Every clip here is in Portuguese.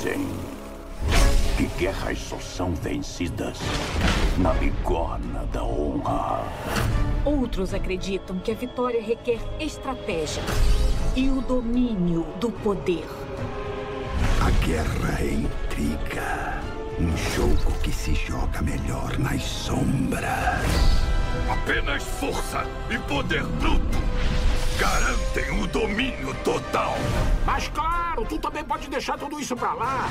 dizem que guerras só são vencidas na bigorna da honra. Outros acreditam que a vitória requer estratégia e o domínio do poder. A guerra é intriga. Um jogo que se joga melhor nas sombras. Apenas força e poder bruto garantem o domínio total. Mas claro, tu também pode deixar tudo isso pra lá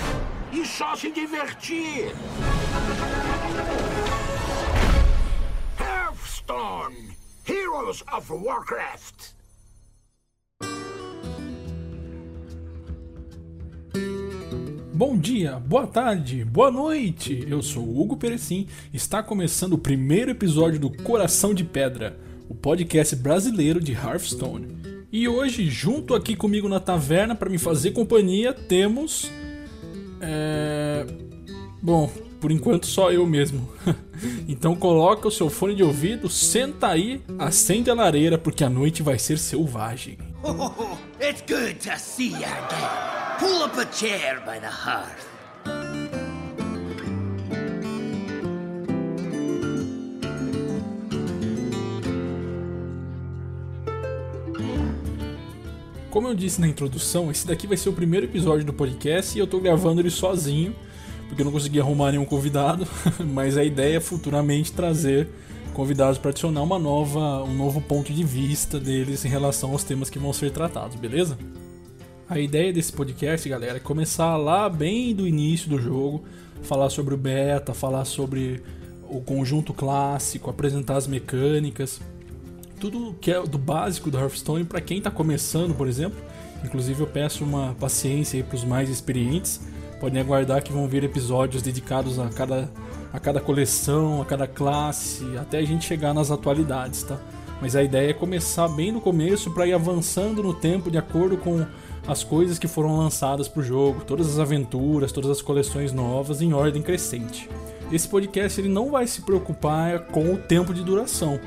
e só se divertir. Hearthstone, Heroes of Warcraft. Bom dia, boa tarde, boa noite. Eu sou Hugo Perecim. Está começando o primeiro episódio do Coração de Pedra, o podcast brasileiro de Hearthstone. E hoje, junto aqui comigo na taverna para me fazer companhia, temos é... Bom, por enquanto só eu mesmo. então coloca o seu fone de ouvido, senta aí, acende a lareira porque a noite vai ser selvagem. Oh, it's good to see you again. Pull up a chair by the hearth. Como eu disse na introdução, esse daqui vai ser o primeiro episódio do podcast e eu tô gravando ele sozinho, porque eu não consegui arrumar nenhum convidado, mas a ideia é futuramente trazer convidados para adicionar uma nova, um novo ponto de vista deles em relação aos temas que vão ser tratados, beleza? A ideia desse podcast, galera, é começar lá bem do início do jogo, falar sobre o beta, falar sobre o conjunto clássico, apresentar as mecânicas, tudo que é do básico do Hearthstone para quem está começando, por exemplo. Inclusive eu peço uma paciência aí para os mais experientes. Podem aguardar que vão vir episódios dedicados a cada, a cada coleção, a cada classe, até a gente chegar nas atualidades, tá? Mas a ideia é começar bem no começo para ir avançando no tempo de acordo com as coisas que foram lançadas para o jogo, todas as aventuras, todas as coleções novas em ordem crescente. Esse podcast ele não vai se preocupar com o tempo de duração,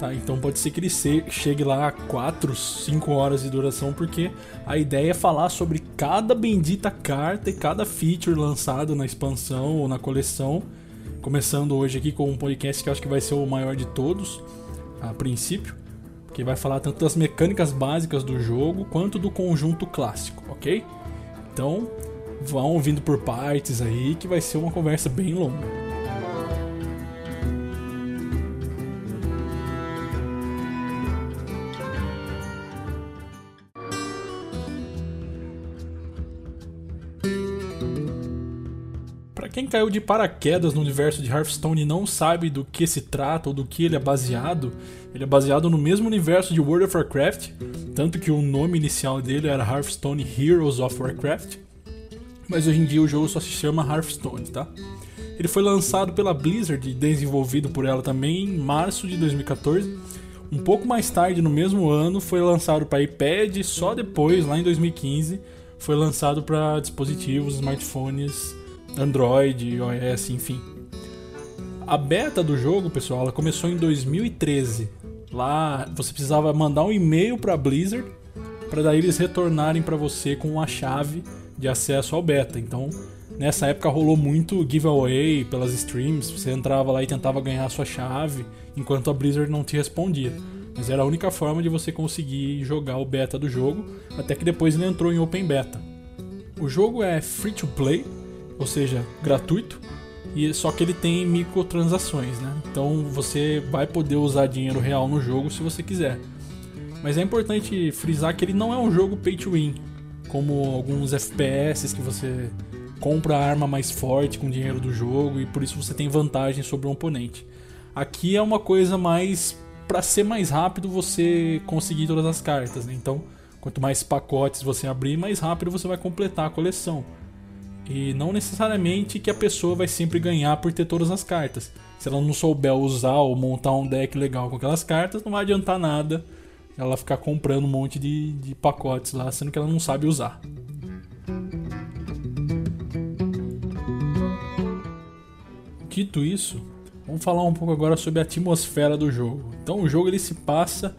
tá? Então pode ser que ele chegue lá a 4, 5 horas de duração, porque a ideia é falar sobre cada bendita carta e cada feature lançado na expansão ou na coleção. Começando hoje aqui com um podcast que eu acho que vai ser o maior de todos, a princípio que vai falar tanto das mecânicas básicas do jogo quanto do conjunto clássico, ok? Então, vão ouvindo por partes aí que vai ser uma conversa bem longa. Caiu de paraquedas no universo de Hearthstone e não sabe do que se trata ou do que ele é baseado, ele é baseado no mesmo universo de World of Warcraft, tanto que o nome inicial dele era Hearthstone Heroes of Warcraft, mas hoje em dia o jogo só se chama Hearthstone, tá? Ele foi lançado pela Blizzard e desenvolvido por ela também em março de 2014. Um pouco mais tarde, no mesmo ano, foi lançado para iPad, só depois, lá em 2015, foi lançado para dispositivos, smartphones Android, iOS, enfim. A beta do jogo, pessoal, ela começou em 2013. Lá você precisava mandar um e-mail para Blizzard para daí eles retornarem para você com uma chave de acesso ao beta. Então, nessa época rolou muito giveaway pelas streams, você entrava lá e tentava ganhar a sua chave, enquanto a Blizzard não te respondia. Mas era a única forma de você conseguir jogar o beta do jogo, até que depois ele entrou em open beta. O jogo é free to play, ou seja, gratuito, e só que ele tem microtransações, né? Então você vai poder usar dinheiro real no jogo se você quiser. Mas é importante frisar que ele não é um jogo pay to win, como alguns FPS que você compra a arma mais forte com dinheiro do jogo e por isso você tem vantagem sobre o oponente. Aqui é uma coisa mais para ser mais rápido você conseguir todas as cartas, né? Então, quanto mais pacotes você abrir, mais rápido você vai completar a coleção. E não necessariamente que a pessoa vai sempre ganhar por ter todas as cartas. Se ela não souber usar ou montar um deck legal com aquelas cartas, não vai adiantar nada ela ficar comprando um monte de, de pacotes lá, sendo que ela não sabe usar. Dito isso, vamos falar um pouco agora sobre a atmosfera do jogo. Então o jogo ele se passa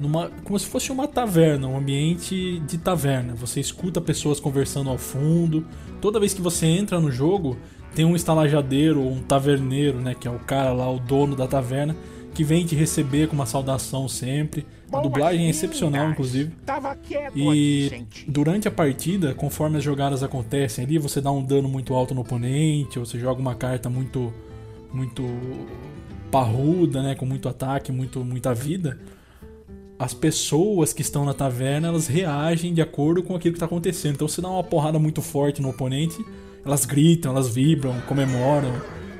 numa, como se fosse uma taverna, um ambiente de taverna. Você escuta pessoas conversando ao fundo. Toda vez que você entra no jogo, tem um estalajadeiro ou um taverneiro, né, que é o cara lá, o dono da taverna, que vem te receber com uma saudação sempre. A dublagem é excepcional, inclusive. E durante a partida, conforme as jogadas acontecem ali, você dá um dano muito alto no oponente, ou você joga uma carta muito muito parruda, né, com muito ataque, muito muita vida. As pessoas que estão na taverna, elas reagem de acordo com aquilo que está acontecendo. Então, você dá uma porrada muito forte no oponente, elas gritam, elas vibram, comemoram.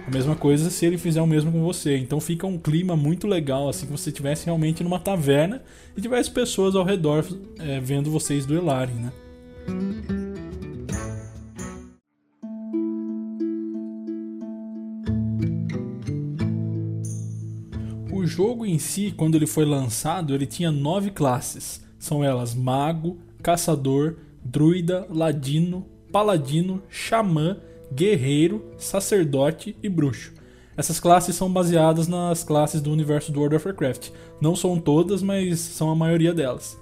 A mesma coisa se ele fizer o mesmo com você. Então fica um clima muito legal, assim, que você estivesse realmente numa taverna e tivesse pessoas ao redor é, vendo vocês duelarem, né? Jogo em si, quando ele foi lançado, ele tinha nove classes. São elas Mago, Caçador, Druida, Ladino, Paladino, Xamã guerreiro, sacerdote e bruxo. Essas classes são baseadas nas classes do universo do World of Warcraft. Não são todas, mas são a maioria delas.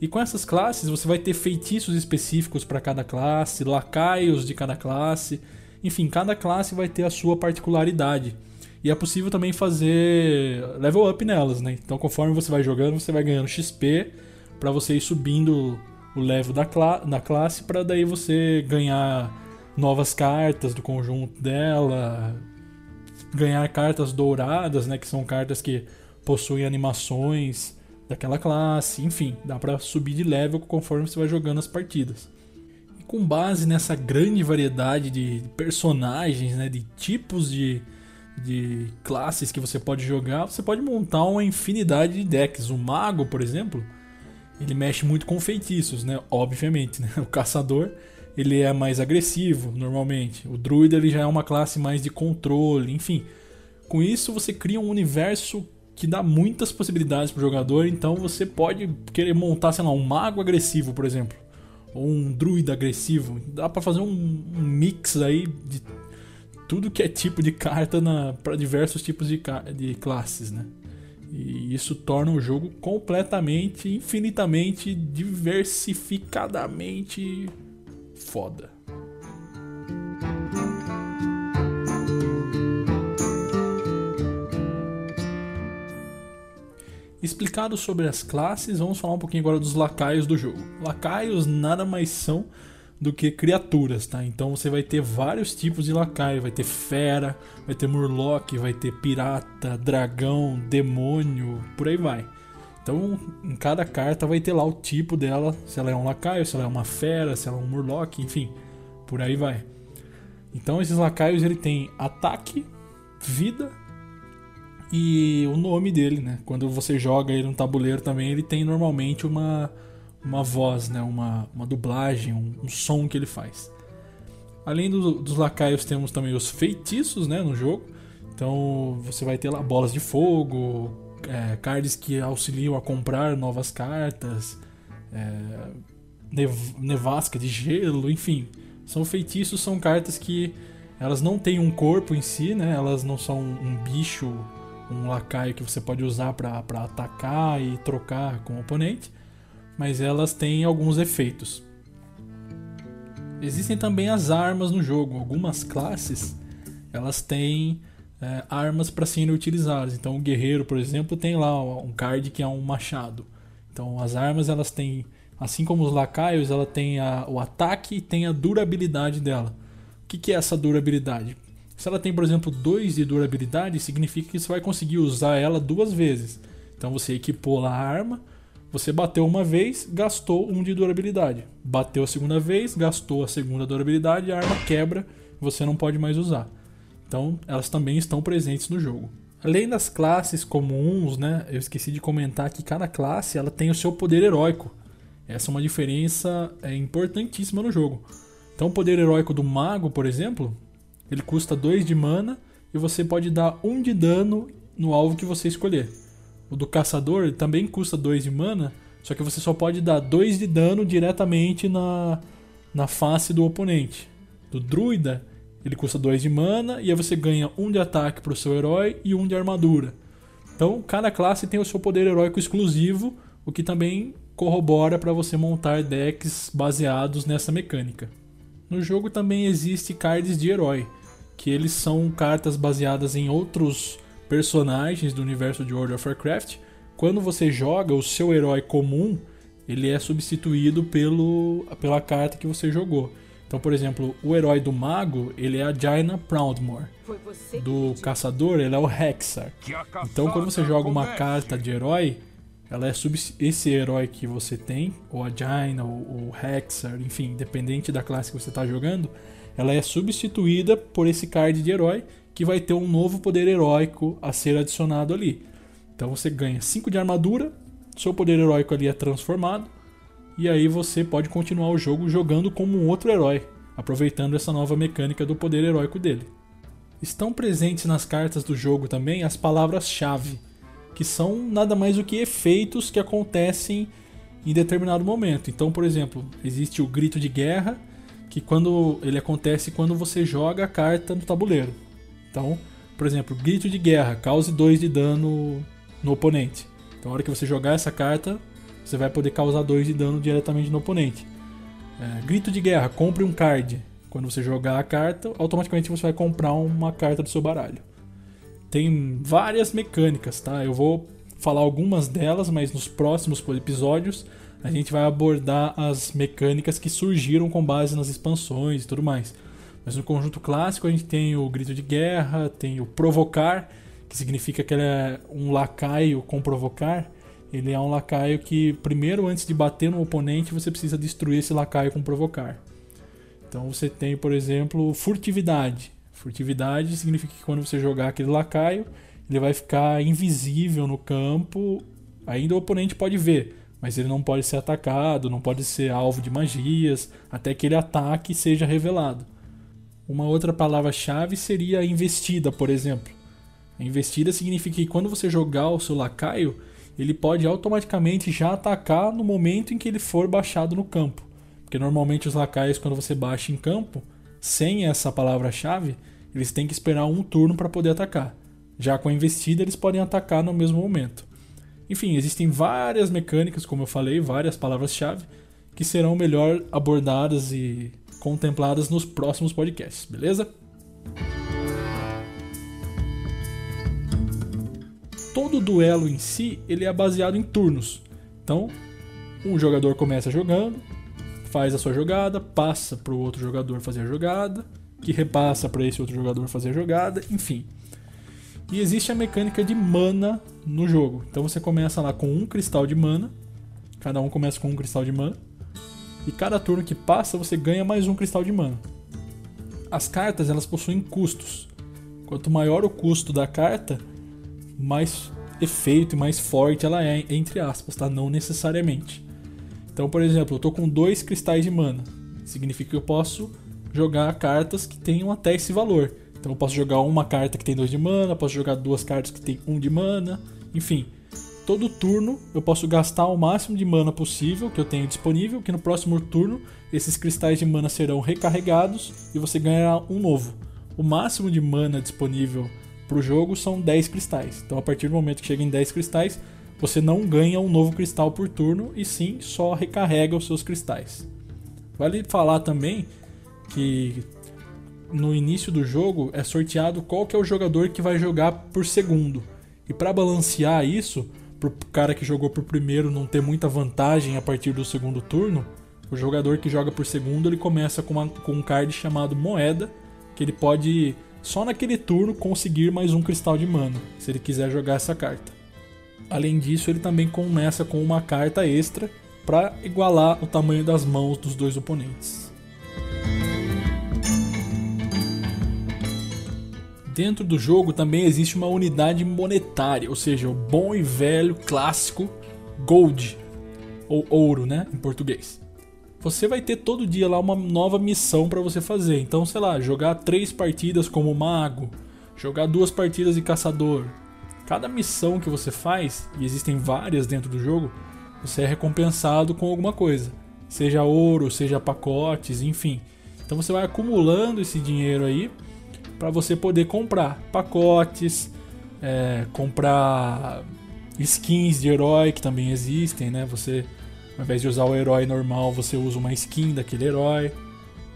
E com essas classes você vai ter feitiços específicos para cada classe, lacaios de cada classe. Enfim, cada classe vai ter a sua particularidade. E é possível também fazer level up nelas, né? Então, conforme você vai jogando, você vai ganhando XP para você ir subindo o level da, cla da classe para daí você ganhar novas cartas do conjunto dela, ganhar cartas douradas, né, que são cartas que possuem animações daquela classe, enfim, dá para subir de level conforme você vai jogando as partidas. E com base nessa grande variedade de personagens, né, de tipos de, de classes que você pode jogar, você pode montar uma infinidade de decks. O mago, por exemplo, ele mexe muito com feitiços, né? Obviamente, né? O caçador ele é mais agressivo normalmente. O druida ele já é uma classe mais de controle, enfim. Com isso você cria um universo que dá muitas possibilidades para o jogador, então você pode querer montar, sei lá, um mago agressivo, por exemplo, ou um druida agressivo. Dá para fazer um, um, mix aí de tudo que é tipo de carta para diversos tipos de, de classes, né? E isso torna o jogo completamente, infinitamente, diversificadamente foda. Explicado sobre as classes, vamos falar um pouquinho agora dos lacaios do jogo. Lacaios nada mais são do que criaturas, tá? Então você vai ter vários tipos de lacaio, vai ter fera, vai ter murloc, vai ter pirata, dragão, demônio, por aí vai. Então, em cada carta vai ter lá o tipo dela, se ela é um lacaio, se ela é uma fera, se ela é um murloc, enfim, por aí vai. Então, esses lacaios ele tem ataque, vida e o nome dele, né? Quando você joga ele no tabuleiro também, ele tem normalmente uma, uma voz, né? Uma, uma dublagem, um, um som que ele faz. Além do, dos lacaios, temos também os feitiços, né? No jogo. Então, você vai ter lá bolas de fogo, é, cards que auxiliam a comprar novas cartas, é, nev nevasca de gelo, enfim. São feitiços, são cartas que elas não têm um corpo em si, né? Elas não são um bicho, um lacaio que você pode usar para atacar e trocar com o oponente, mas elas têm alguns efeitos. Existem também as armas no jogo. Algumas classes elas têm é, armas para serem utilizadas. Então o guerreiro, por exemplo, tem lá um card que é um machado. Então as armas elas têm, assim como os lacaios, ela tem a, o ataque e tem a durabilidade dela. O que, que é essa durabilidade? Se ela tem, por exemplo, 2 de durabilidade, significa que você vai conseguir usar ela duas vezes. Então você equipou a arma, você bateu uma vez, gastou um de durabilidade. Bateu a segunda vez, gastou a segunda durabilidade, a arma quebra, você não pode mais usar. Então, elas também estão presentes no jogo. Além das classes comuns, né, eu esqueci de comentar que cada classe ela tem o seu poder heróico. Essa é uma diferença é, importantíssima no jogo. Então, o poder heróico do mago, por exemplo, ele custa 2 de mana e você pode dar 1 um de dano no alvo que você escolher. O do caçador também custa 2 de mana, só que você só pode dar 2 de dano diretamente na, na face do oponente. Do druida, ele custa 2 de mana e aí você ganha um de ataque para o seu herói e um de armadura. Então, cada classe tem o seu poder heróico exclusivo, o que também corrobora para você montar decks baseados nessa mecânica. No jogo também existe cards de herói, que eles são cartas baseadas em outros personagens do universo de World of Warcraft. Quando você joga o seu herói comum, ele é substituído pelo, pela carta que você jogou. Então, por exemplo, o herói do mago, ele é a Jaina Proudmore. Do caçador, ele é o Hexar. Então, quando você joga uma carta de herói, ela é sub esse herói que você tem, ou a Jaina, ou o Hexar, enfim, independente da classe que você está jogando, ela é substituída por esse card de herói que vai ter um novo poder heróico a ser adicionado ali. Então você ganha 5 de armadura, seu poder heróico ali é transformado, e aí você pode continuar o jogo jogando como um outro herói, aproveitando essa nova mecânica do poder heróico dele. Estão presentes nas cartas do jogo também as palavras-chave, que são nada mais do que efeitos que acontecem em determinado momento. Então, por exemplo, existe o grito de guerra, que quando ele acontece quando você joga a carta no tabuleiro. Então, por exemplo, grito de guerra, cause 2 de dano no oponente. Então, na hora que você jogar essa carta, você vai poder causar 2 de dano diretamente no oponente. É, grito de guerra, compre um card. Quando você jogar a carta, automaticamente você vai comprar uma carta do seu baralho. Tem várias mecânicas, tá? Eu vou falar algumas delas, mas nos próximos episódios a gente vai abordar as mecânicas que surgiram com base nas expansões e tudo mais. Mas no conjunto clássico a gente tem o grito de guerra, tem o provocar, que significa que ele é um lacaio com provocar. Ele é um lacaio que, primeiro, antes de bater no oponente, você precisa destruir esse lacaio com provocar. Então você tem, por exemplo, furtividade. Furtividade significa que quando você jogar aquele lacaio, ele vai ficar invisível no campo. Ainda o oponente pode ver, mas ele não pode ser atacado, não pode ser alvo de magias, até que ele ataque e seja revelado. Uma outra palavra-chave seria investida, por exemplo. Investida significa que quando você jogar o seu lacaio, ele pode automaticamente já atacar no momento em que ele for baixado no campo. Porque normalmente os lacaios, quando você baixa em campo, sem essa palavra-chave, eles têm que esperar um turno para poder atacar. Já com a investida, eles podem atacar no mesmo momento. Enfim, existem várias mecânicas, como eu falei, várias palavras-chave, que serão melhor abordadas e contempladas nos próximos podcasts, beleza? todo duelo em si ele é baseado em turnos. Então, um jogador começa jogando, faz a sua jogada, passa para o outro jogador fazer a jogada, que repassa para esse outro jogador fazer a jogada, enfim. E existe a mecânica de mana no jogo. Então você começa lá com um cristal de mana, cada um começa com um cristal de mana, e cada turno que passa você ganha mais um cristal de mana. As cartas elas possuem custos. Quanto maior o custo da carta, mais efeito e mais forte ela é, entre aspas, tá? Não necessariamente. Então, por exemplo, eu tô com dois cristais de mana. Significa que eu posso jogar cartas que tenham até esse valor. Então eu posso jogar uma carta que tem dois de mana, posso jogar duas cartas que tem um de mana, enfim. Todo turno eu posso gastar o máximo de mana possível que eu tenho disponível, que no próximo turno esses cristais de mana serão recarregados e você ganhará um novo. O máximo de mana disponível para o jogo são 10 cristais. Então, a partir do momento que chega em 10 cristais, você não ganha um novo cristal por turno e sim só recarrega os seus cristais. Vale falar também que no início do jogo é sorteado qual que é o jogador que vai jogar por segundo. E para balancear isso, para o cara que jogou por primeiro não ter muita vantagem a partir do segundo turno, o jogador que joga por segundo ele começa com, uma, com um card chamado moeda, que ele pode só naquele turno conseguir mais um cristal de mana, se ele quiser jogar essa carta. Além disso, ele também começa com uma carta extra para igualar o tamanho das mãos dos dois oponentes. Dentro do jogo também existe uma unidade monetária, ou seja, o bom e velho clássico Gold, ou ouro, né, em português você vai ter todo dia lá uma nova missão para você fazer. Então, sei lá, jogar três partidas como mago, jogar duas partidas de caçador. Cada missão que você faz, e existem várias dentro do jogo, você é recompensado com alguma coisa. Seja ouro, seja pacotes, enfim. Então você vai acumulando esse dinheiro aí para você poder comprar pacotes, é, comprar skins de herói que também existem, né? Você, ao invés de usar o herói normal, você usa uma skin daquele herói.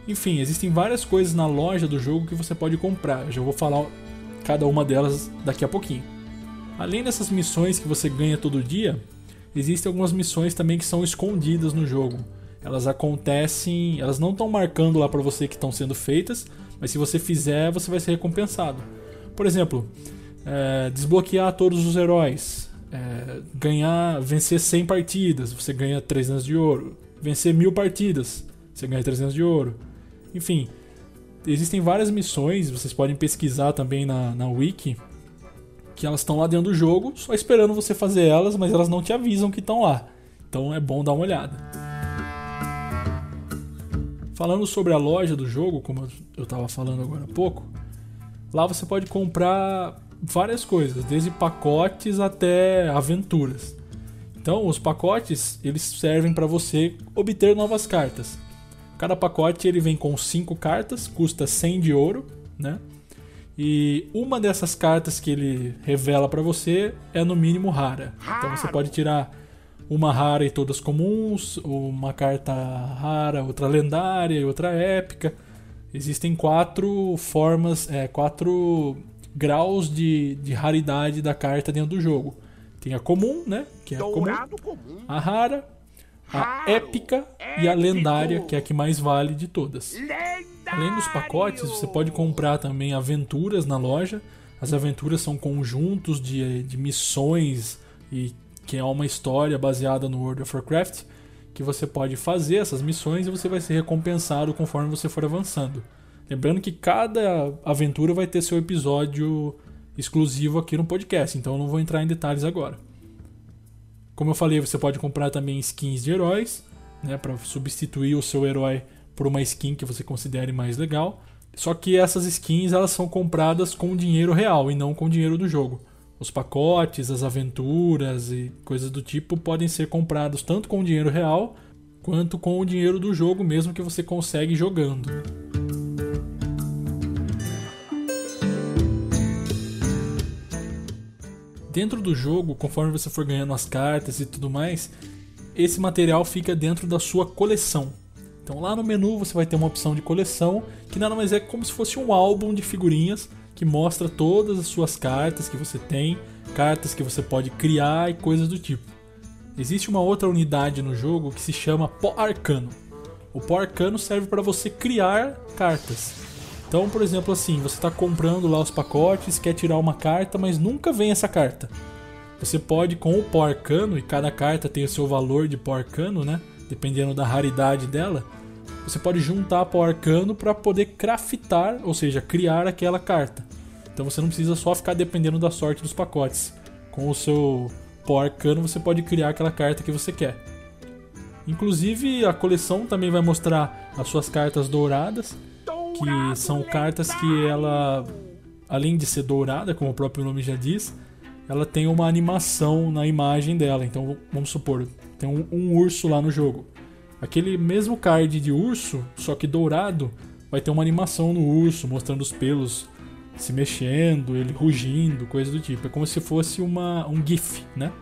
Enfim, existem várias coisas na loja do jogo que você pode comprar. Eu já vou falar cada uma delas daqui a pouquinho. Além dessas missões que você ganha todo dia, existem algumas missões também que são escondidas no jogo. Elas acontecem, elas não estão marcando lá para você que estão sendo feitas, mas se você fizer, você vai ser recompensado. Por exemplo, é, desbloquear todos os heróis, é, ganhar, vencer 100 partidas, você ganha 300 de ouro. Vencer mil partidas, você ganha 300 de ouro. Enfim, existem várias missões, vocês podem pesquisar também na, na wiki, que elas estão lá dentro do jogo, só esperando você fazer elas, mas elas não te avisam que estão lá. Então é bom dar uma olhada. Falando sobre a loja do jogo, como eu estava falando agora há pouco, lá você pode comprar várias coisas, desde pacotes até aventuras. Então, os pacotes eles servem para você obter novas cartas. Cada pacote ele vem com 5 cartas, custa 100 de ouro, né? E uma dessas cartas que ele revela para você é no mínimo rara. Então você pode tirar uma rara e todas comuns, uma carta rara, outra lendária e outra épica. Existem quatro formas, é, quatro graus de, de raridade da carta dentro do jogo. Tem a comum, né? Que é a comum. A rara, a épica e a lendária, que é a que mais vale de todas. Além dos pacotes, você pode comprar também aventuras na loja. As aventuras são conjuntos de, de missões e que é uma história baseada no World of Warcraft que você pode fazer essas missões e você vai ser recompensado conforme você for avançando. Lembrando que cada aventura vai ter seu episódio exclusivo aqui no podcast, então eu não vou entrar em detalhes agora. Como eu falei, você pode comprar também skins de heróis, né, para substituir o seu herói por uma skin que você considere mais legal. Só que essas skins elas são compradas com dinheiro real e não com dinheiro do jogo. Os pacotes, as aventuras e coisas do tipo podem ser comprados tanto com dinheiro real quanto com o dinheiro do jogo mesmo que você consegue jogando. dentro do jogo, conforme você for ganhando as cartas e tudo mais, esse material fica dentro da sua coleção. Então lá no menu você vai ter uma opção de coleção, que nada mais é como se fosse um álbum de figurinhas que mostra todas as suas cartas que você tem, cartas que você pode criar e coisas do tipo. Existe uma outra unidade no jogo que se chama Pó Arcano. O Pó Arcano serve para você criar cartas. Então, por exemplo, assim, você está comprando lá os pacotes, quer tirar uma carta, mas nunca vem essa carta. Você pode, com o pó arcano, e cada carta tem o seu valor de pó arcano, né? Dependendo da raridade dela, você pode juntar pó arcano para poder craftar, ou seja, criar aquela carta. Então você não precisa só ficar dependendo da sorte dos pacotes. Com o seu pó arcano você pode criar aquela carta que você quer. Inclusive a coleção também vai mostrar as suas cartas douradas que são cartas que ela, além de ser dourada, como o próprio nome já diz, ela tem uma animação na imagem dela. Então vamos supor, tem um, um urso lá no jogo. Aquele mesmo card de urso, só que dourado, vai ter uma animação no urso, mostrando os pelos se mexendo, ele rugindo, coisa do tipo. É como se fosse uma, um GIF, né?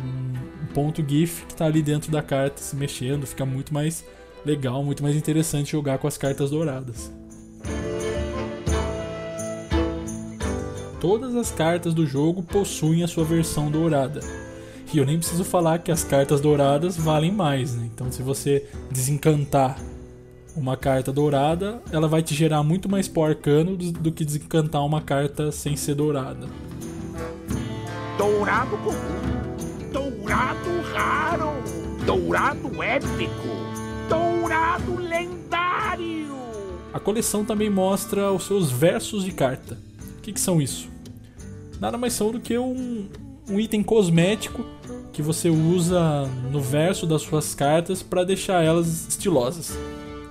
Um, um ponto GIF que está ali dentro da carta se mexendo, fica muito mais legal, muito mais interessante jogar com as cartas douradas. todas as cartas do jogo possuem a sua versão dourada. E eu nem preciso falar que as cartas douradas valem mais, né? Então, se você desencantar uma carta dourada, ela vai te gerar muito mais pó arcano do, do que desencantar uma carta sem ser dourada. Dourado comum, dourado raro, dourado épico, dourado lendário. A coleção também mostra os seus versos de carta. O que, que são isso? nada mais são do que um, um item cosmético que você usa no verso das suas cartas para deixar elas estilosas.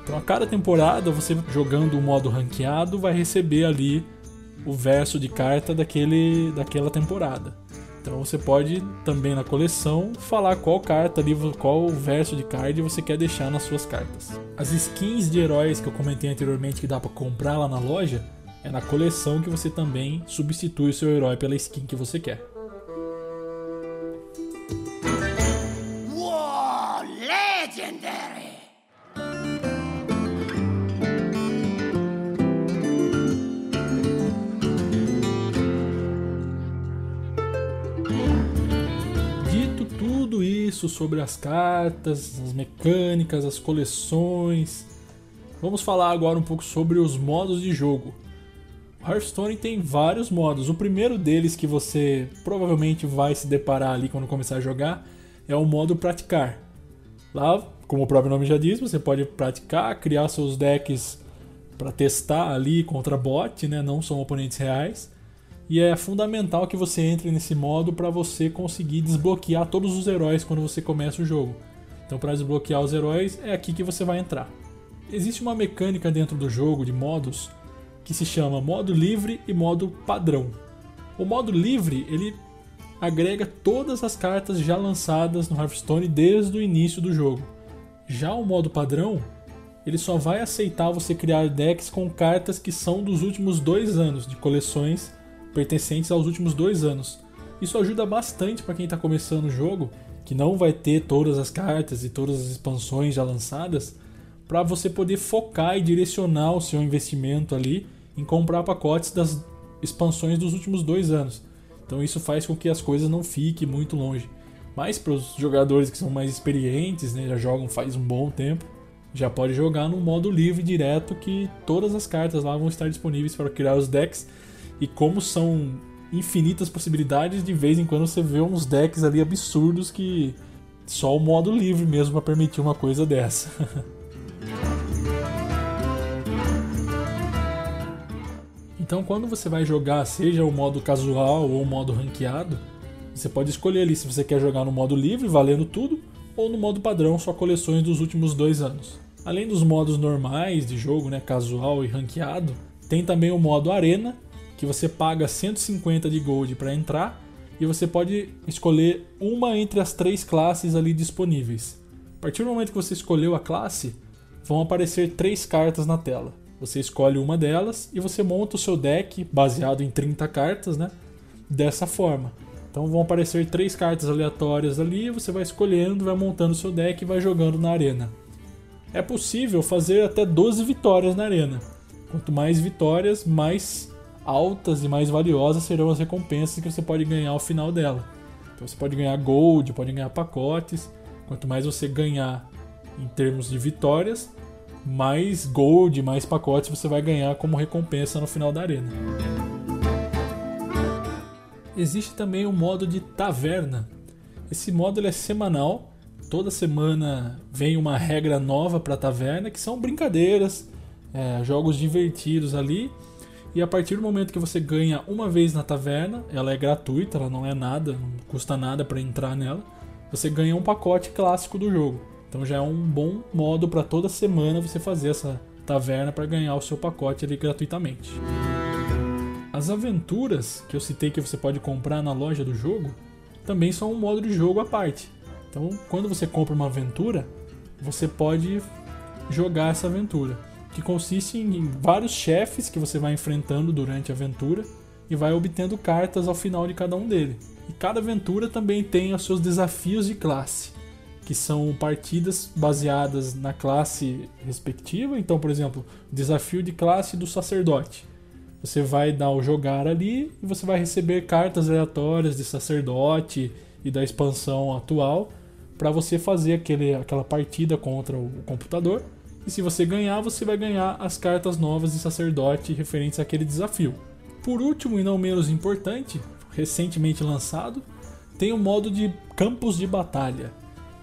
Então a cada temporada, você jogando o modo ranqueado, vai receber ali o verso de carta daquele, daquela temporada. Então você pode também na coleção falar qual carta ali, qual verso de card você quer deixar nas suas cartas. As skins de heróis que eu comentei anteriormente que dá para comprar lá na loja, É na coleção que você também substitui o seu herói pela skin que você quer. Legendary! Dito tudo isso sobre as cartas, as mecânicas, as coleções, vamos falar agora um pouco sobre os modos de jogo. Hearthstone tem vários modos. O primeiro deles que você provavelmente vai se deparar ali quando começar a jogar é o modo praticar. Lá, como o próprio nome já diz, você pode praticar, criar seus decks para testar ali contra bot, né? Não são oponentes reais. E é fundamental que você entre nesse modo para você conseguir desbloquear todos os heróis quando você começa o jogo. Então, para desbloquear os heróis, é aqui que você vai entrar. Existe uma mecânica dentro do jogo de modos que se chama modo livre e modo padrão. O modo livre ele agrega todas as cartas já lançadas no Hearthstone desde o início do jogo. Já o modo padrão ele só vai aceitar você criar decks com cartas que são dos últimos dois anos de coleções pertencentes aos últimos dois anos. Isso ajuda bastante para quem está começando o jogo, que não vai ter todas as cartas e todas as expansões já lançadas, para você poder focar e direcionar o seu investimento ali em comprar pacotes das expansões dos últimos dois anos. Então isso faz com que as coisas não fiquem muito longe. Mas para os jogadores que são mais experientes, né, já jogam faz um bom tempo, já pode jogar no modo livre direto que todas as cartas lá vão estar disponíveis para criar os decks e como são infinitas possibilidades, de vez em quando você vê uns decks ali absurdos que só o modo livre mesmo para permitir uma coisa dessa. então, quando você vai jogar, seja o modo casual ou o modo ranqueado, você pode escolher ali se você quer jogar no modo livre, valendo tudo, ou no modo padrão, só coleções dos últimos dois anos. Além dos modos normais de jogo, né, casual e ranqueado, tem também o modo arena, que você paga 150 de gold para entrar e você pode escolher uma entre as três classes ali disponíveis. A partir do momento que você escolheu a classe, vão aparecer três cartas na tela. Você escolhe uma delas e você monta o seu deck baseado em 30 cartas, né? Dessa forma. Então vão aparecer três cartas aleatórias ali, você vai escolhendo, vai montando o seu deck e vai jogando na arena. É possível fazer até 12 vitórias na arena. Quanto mais vitórias, mais altas e mais valiosas serão as recompensas que você pode ganhar ao final dela. Então você pode ganhar gold, pode ganhar pacotes. Quanto mais você ganhar em termos de vitórias, mais gold, mais pacotes você vai ganhar como recompensa no final da arena. Existe também o modo de taverna. Esse modo é semanal. Toda semana vem uma regra nova para a taverna, que são brincadeiras, é, jogos divertidos ali e a partir do momento que você ganha uma vez na taverna, ela é gratuita, ela não é nada, não custa nada para entrar nela. Você ganha um pacote clássico do jogo. Então já é um bom modo para toda semana você fazer essa taverna para ganhar o seu pacote ali gratuitamente. As aventuras que eu citei que você pode comprar na loja do jogo também são um modo de jogo à parte. Então, quando você compra uma aventura, você pode jogar essa aventura que consiste em vários chefes que você vai enfrentando durante a aventura e vai obtendo cartas ao final de cada um dele. E cada aventura também tem os seus desafios de classe, que são partidas baseadas na classe respectiva. Então, por exemplo, desafio de classe do sacerdote. Você vai dar o jogar ali e você vai receber cartas aleatórias de sacerdote e da expansão atual para você fazer aquele, aquela partida contra o computador e se você ganhar, você vai ganhar as cartas novas de sacerdote referentes àquele desafio. Por último e não menos importante, recentemente lançado, tem o modo de campos de batalha,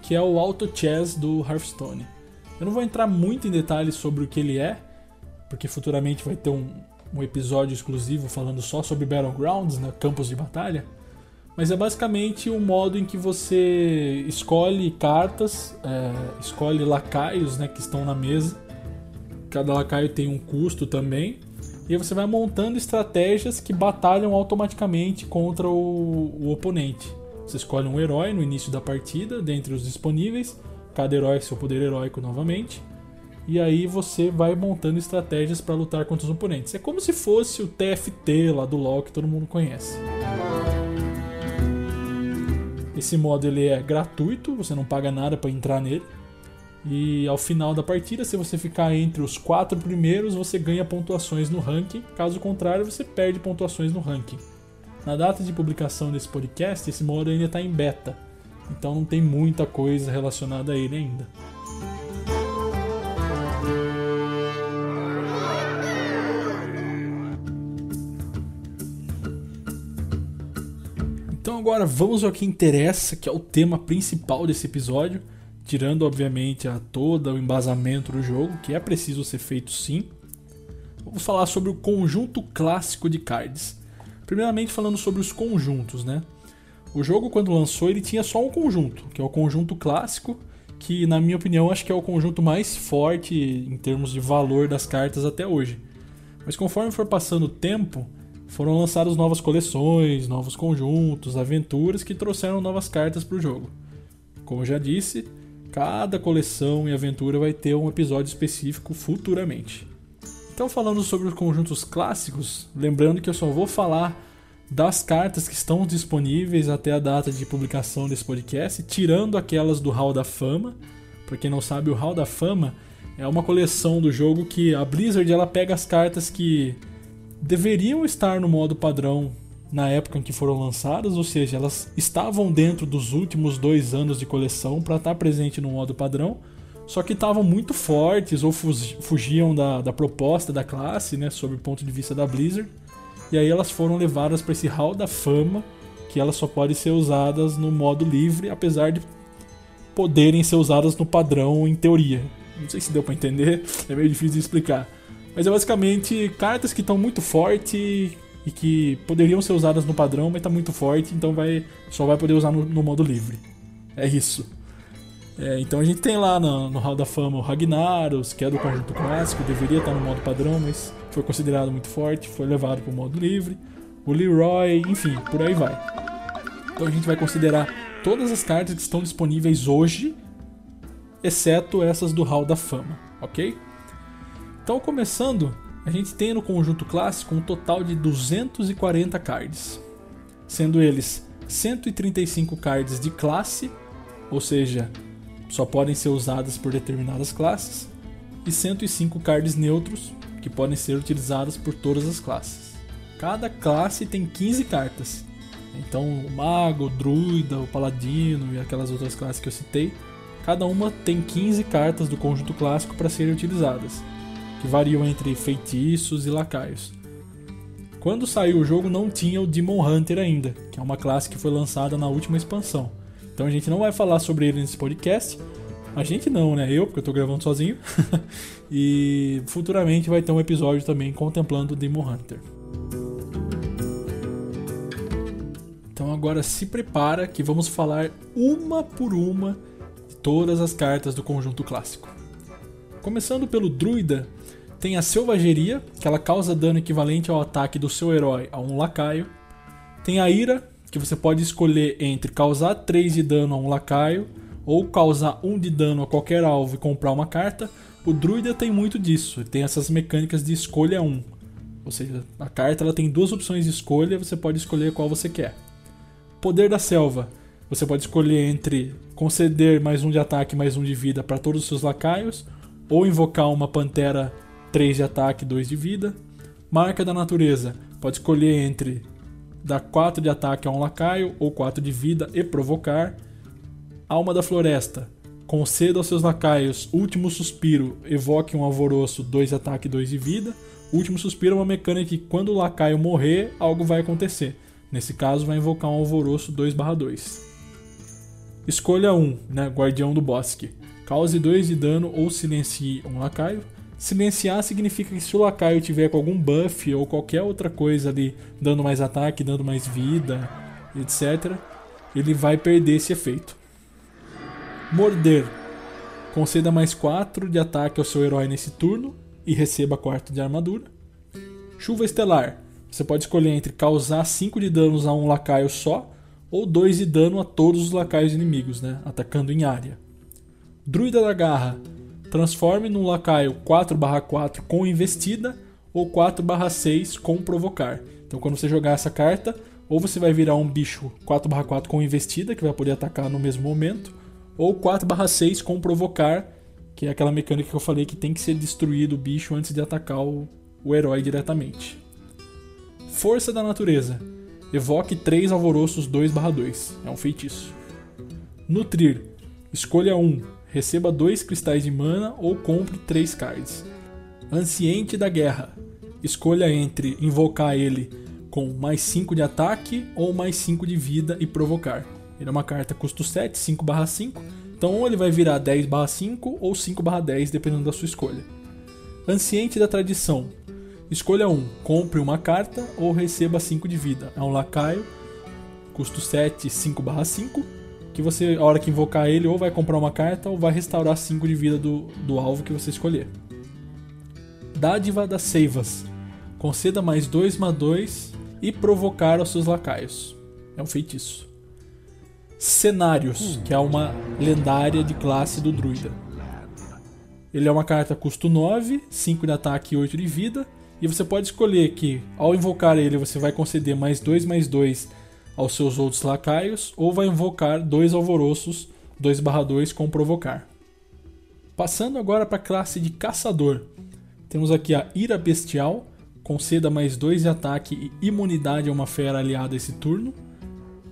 que é o Auto Chess do Hearthstone. Eu não vou entrar muito em detalhes sobre o que ele é, porque futuramente vai ter um, um episódio exclusivo falando só sobre Battlegrounds, né, campos de batalha. Mas é basicamente um modo em que você escolhe cartas, é, escolhe lacaios né, que estão na mesa. Cada lacaio tem um custo também. E você vai montando estratégias que batalham automaticamente contra o, o oponente. Você escolhe um herói no início da partida, dentre os disponíveis. Cada herói com seu poder heróico novamente. e aí você vai montando estratégias para lutar contra os oponentes. É como se fosse o TFT lá do LoL que todo mundo conhece. Esse modo ele é gratuito, você não paga nada para entrar nele. E ao final da partida, se você ficar entre os quatro primeiros, você ganha pontuações no ranking. Caso contrário, você perde pontuações no ranking. Na data de publicação desse podcast, esse modo ainda está em beta, então não tem muita coisa relacionada a ele ainda. Então agora vamos ao que interessa, que é o tema principal desse episódio tirando obviamente a todo o embasamento do jogo, que é preciso ser feito sim. Vamos falar sobre o conjunto clássico de cards. Primeiramente falando sobre os conjuntos, né? O jogo quando lançou ele tinha só um conjunto, que é o conjunto clássico, que na minha opinião acho que é o conjunto mais forte em termos de valor das cartas até hoje. Mas conforme for passando o tempo, foram lançadas novas coleções, novos conjuntos, aventuras que trouxeram novas cartas para o jogo. Como já disse, Cada coleção e aventura vai ter um episódio específico futuramente. Então, falando sobre os conjuntos clássicos, lembrando que eu só vou falar das cartas que estão disponíveis até a data de publicação desse podcast, tirando aquelas do Hall da Fama. Para quem não sabe, o Hall da Fama é uma coleção do jogo que a Blizzard ela pega as cartas que deveriam estar no modo padrão na época em que foram lançadas, ou seja, elas estavam dentro dos últimos dois anos de coleção para estar tá presente no modo padrão, só que estavam muito fortes ou fugiam da, da proposta da classe, né, sob o ponto de vista da Blizzard, e aí elas foram levadas para esse hall da fama, que elas só podem ser usadas no modo livre, apesar de poderem ser usadas no padrão em teoria. Não sei se deu para entender, é meio difícil de explicar. Mas é basicamente cartas que estão muito fortes e que poderiam ser usadas no padrão, mas está muito forte, então vai só vai poder usar no, no modo livre. É isso. É, então a gente tem lá no, no Hall da Fama o Ragnaros, que é do conjunto clássico, deveria estar no modo padrão, mas foi considerado muito forte, foi levado para o modo livre. O Leroy, enfim, por aí vai. Então a gente vai considerar todas as cartas que estão disponíveis hoje, exceto essas do Hall da Fama, ok? Então começando a gente tem no conjunto clássico um total de 240 cards, sendo eles 135 cards de classe, ou seja, só podem ser usadas por determinadas classes, e 105 cards neutros, que podem ser utilizadas por todas as classes. Cada classe tem 15 cartas. Então, o mago, o druida, o paladino e aquelas outras classes que eu citei, cada uma tem 15 cartas do conjunto clássico para serem utilizadas que variam entre feitiços e lacaios. Quando saiu o jogo não tinha o Demon Hunter ainda, que é uma classe que foi lançada na última expansão. Então a gente não vai falar sobre ele nesse podcast. A gente não, né? Eu, porque eu tô gravando sozinho. e futuramente vai ter um episódio também contemplando Demon Hunter. Então agora se prepara que vamos falar uma por uma de todas as cartas do conjunto clássico. Começando pelo Druida, tem a Selvageria, que ela causa dano equivalente ao ataque do seu herói a um lacaio. Tem a Ira, que você pode escolher entre causar 3 de dano a um lacaio ou causar 1 de dano a qualquer alvo e comprar uma carta. O druida tem muito disso, tem essas mecânicas de escolha 1. Ou seja, a carta ela tem duas opções de escolha, você pode escolher qual você quer. Poder da selva, você pode escolher entre conceder mais um de ataque mais um de vida para todos os seus lacaios ou invocar uma pantera 3 de ataque, 2 de vida. Marca da natureza, pode escolher entre dar 4 de ataque a um lacaio ou 4 de vida e provocar. Alma da floresta, conceda aos seus lacaios último suspiro, evoque um alvoroço, 2 de ataque, 2 de vida. Último suspiro é uma mecânica que quando o lacaio morrer, algo vai acontecer. Nesse caso, vai invocar um alvoroço 2/2. Escolha 1, né, Guardião do Bosque. Cause 2 de dano ou silencie um lacaio. Silenciar significa que se o lacaio tiver com algum buff ou qualquer outra coisa ali, dando mais ataque, dando mais vida, etc., ele vai perder esse efeito. Morder. Conceda mais 4 de ataque ao seu herói nesse turno e receba 4 de armadura. Chuva Estelar. Você pode escolher entre causar 5 de danos a um lacaio só ou 2 de dano a todos os lacaios inimigos, né? atacando em área. Druida da Garra transforme num lacaio 4/4 com investida ou 4/6 com provocar. Então quando você jogar essa carta, ou você vai virar um bicho 4/4 com investida, que vai poder atacar no mesmo momento, ou 4/6 com provocar, que é aquela mecânica que eu falei que tem que ser destruído o bicho antes de atacar o, o herói diretamente. Força da natureza. Evoque 3 alvoroços 2/2. É um feitiço. Nutrir. Escolha 1. Receba 2 cristais de mana ou compre 3 cards. Anciente da Guerra. Escolha entre invocar ele com mais 5 de ataque ou mais 5 de vida e provocar. Ele é uma carta custo 7, 5/5. Então ou ele vai virar 10/5 ou 5/10, dependendo da sua escolha. Anciente da Tradição. Escolha um, compre uma carta ou receba 5 de vida. É um lacaio, custo 7, 5/5, que você, a hora que invocar ele, ou vai comprar uma carta ou vai restaurar 5 de vida do, do alvo que você escolher. Dádiva das Seivas. Conceda mais 2 mais 2 e provocar aos seus lacaios. É um feitiço. Cenários, que é uma lendária de classe do druida. Ele é uma carta custo 9, 5 de ataque e 8 de vida e você pode escolher que, ao invocar ele, você vai conceder mais 2 mais 2 aos seus outros lacaios, ou vai invocar dois alvoroços 2/2 com provocar. Passando agora para a classe de caçador. Temos aqui a Ira Bestial, conceda mais 2 de ataque e imunidade a uma fera aliada esse turno.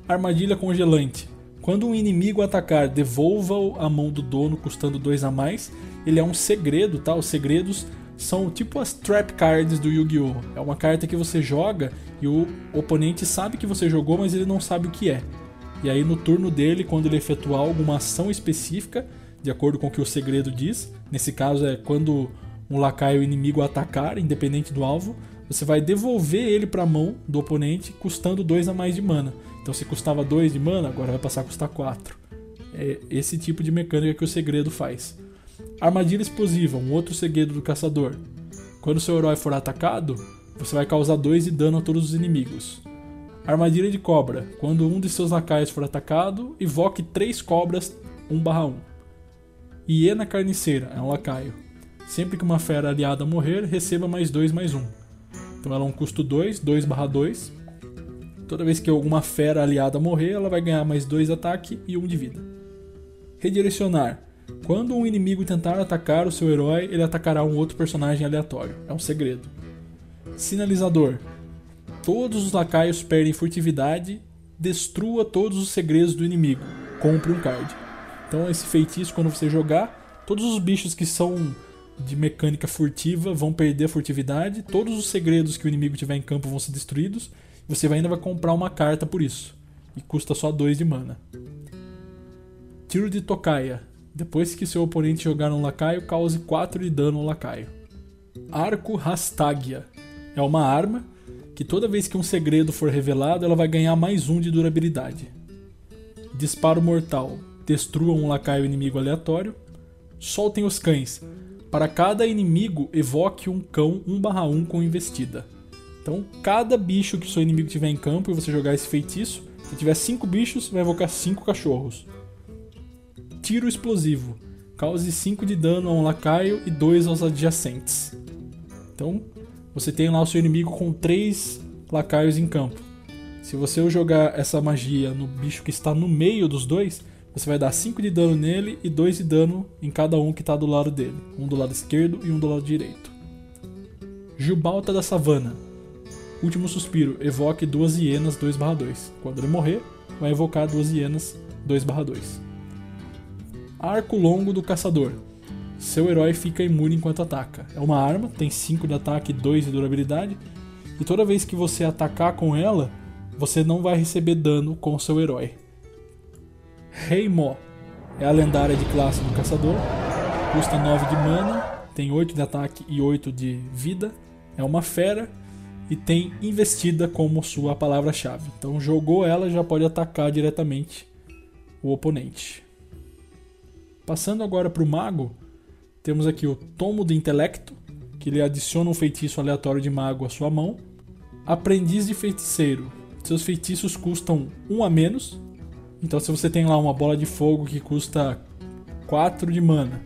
Armadilha congelante. Quando um inimigo atacar, devolva-o à mão do dono custando 2 a mais. Ele é um segredo, tá? Os segredos são tipo as trap cards do Yu-Gi-Oh! É uma carta que você joga e o oponente sabe que você jogou, mas ele não sabe o que é. E aí no turno dele, quando ele efetuar alguma ação específica, de acordo com o que o segredo diz, nesse caso é quando um lacaio inimigo atacar, independente do alvo, você vai devolver ele para a mão do oponente, custando 2 a mais de mana. Então se custava 2 de mana, agora vai passar a custar 4. É esse tipo de mecânica que o segredo faz. Armadilha explosiva, um outro segredo do caçador. Quando seu herói for atacado, você vai causar 2 de dano a todos os inimigos. Armadilha de cobra. Quando um de seus lacaios for atacado, invoque 3 cobras 1/1. Hiena carniceira é um lacaio. Sempre que uma fera aliada morrer, receba mais 2 mais 1. Então ela é um custo 2, 2/2. Toda vez que alguma fera aliada morrer, ela vai ganhar mais 2 de ataque e 1 de vida. Redirecionar. Quando um inimigo tentar atacar o seu herói, ele atacará um outro personagem aleatório. É um segredo. Sinalizador. Todos os lacaios perdem furtividade. Destrua todos os segredos do inimigo. Compre um card. Então, esse feitiço, quando você jogar, todos os bichos que são de mecânica furtiva vão perder a furtividade. Todos os segredos que o inimigo tiver em campo vão ser destruídos. Você ainda vai comprar uma carta por isso. E custa só 2 de mana. Tiro de tocaia. Depois que seu oponente jogar um lacaio, cause 4 de dano ao lacaio. Arco Rastagia. É uma arma que toda vez que um segredo for revelado, ela vai ganhar mais um de durabilidade. Disparo Mortal. Destrua um lacaio inimigo aleatório. Soltem os cães. Para cada inimigo, evoque um cão 1/1 com investida. Então, cada bicho que seu inimigo tiver em campo e você jogar esse feitiço, se tiver 5 bichos, vai evocar 5 cachorros. Tiro explosivo. Cause 5 de dano a um lacaio e 2 aos adjacentes. Então, você tem lá o seu inimigo com 3 lacaios em campo. Se você jogar essa magia no bicho que está no meio dos dois, você vai dar 5 de dano nele e 2 de dano em cada um que está do lado dele. Um do lado esquerdo e um do lado direito. Jubalta da Savana. Último suspiro. Evoque duas hienas 2/2. Quando ele morrer, vai evocar duas hienas 2/2. Arco Longo do Caçador. Seu herói fica imune enquanto ataca. É uma arma, tem 5 de ataque e 2 de durabilidade. E toda vez que você atacar com ela, você não vai receber dano com seu herói. Rei Mo é a lendária de classe do caçador. Custa 9 de mana, tem 8 de ataque e 8 de vida. É uma fera e tem investida como sua palavra-chave. Então jogou ela já pode atacar diretamente o oponente. Passando agora para o mago, temos aqui o Tomo do Intelecto, que ele adiciona um feitiço aleatório de mago à sua mão. Aprendiz de Feiticeiro. Seus feitiços custam 1 a menos. Então se você tem lá uma bola de fogo que custa 4 de mana.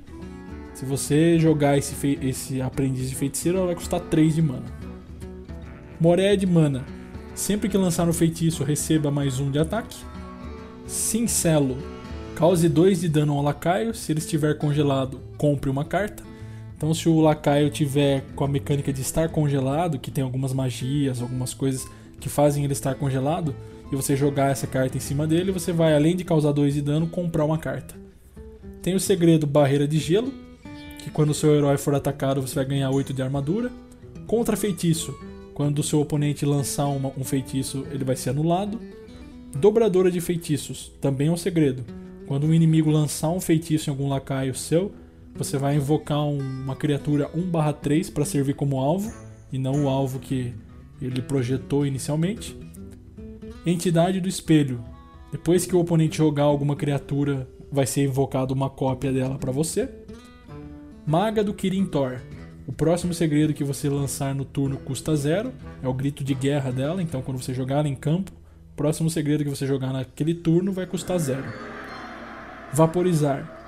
Se você jogar esse, esse aprendiz de feiticeiro, ela vai custar 3 de mana. Moré de mana. Sempre que lançar um feitiço, receba mais um de ataque. Cincelo. Cause 2 de dano ao lacaio. Se ele estiver congelado, compre uma carta. Então, se o lacaio tiver com a mecânica de estar congelado, que tem algumas magias, algumas coisas que fazem ele estar congelado, e você jogar essa carta em cima dele, você vai, além de causar 2 de dano, comprar uma carta. Tem o segredo Barreira de Gelo, que quando o seu herói for atacado, você vai ganhar 8 de armadura. Contra feitiço, quando o seu oponente lançar uma, um feitiço, ele vai ser anulado. Dobradora de feitiços, também é um segredo. Quando um inimigo lançar um feitiço em algum lacaio seu, você vai invocar uma criatura 1/3 para servir como alvo, e não o alvo que ele projetou inicialmente. Entidade do espelho. Depois que o oponente jogar alguma criatura, vai ser invocado uma cópia dela para você. Maga do Kirin Thor. O próximo segredo que você lançar no turno custa zero, é o grito de guerra dela, então quando você jogar ela em campo, o próximo segredo que você jogar naquele turno vai custar zero. Vaporizar.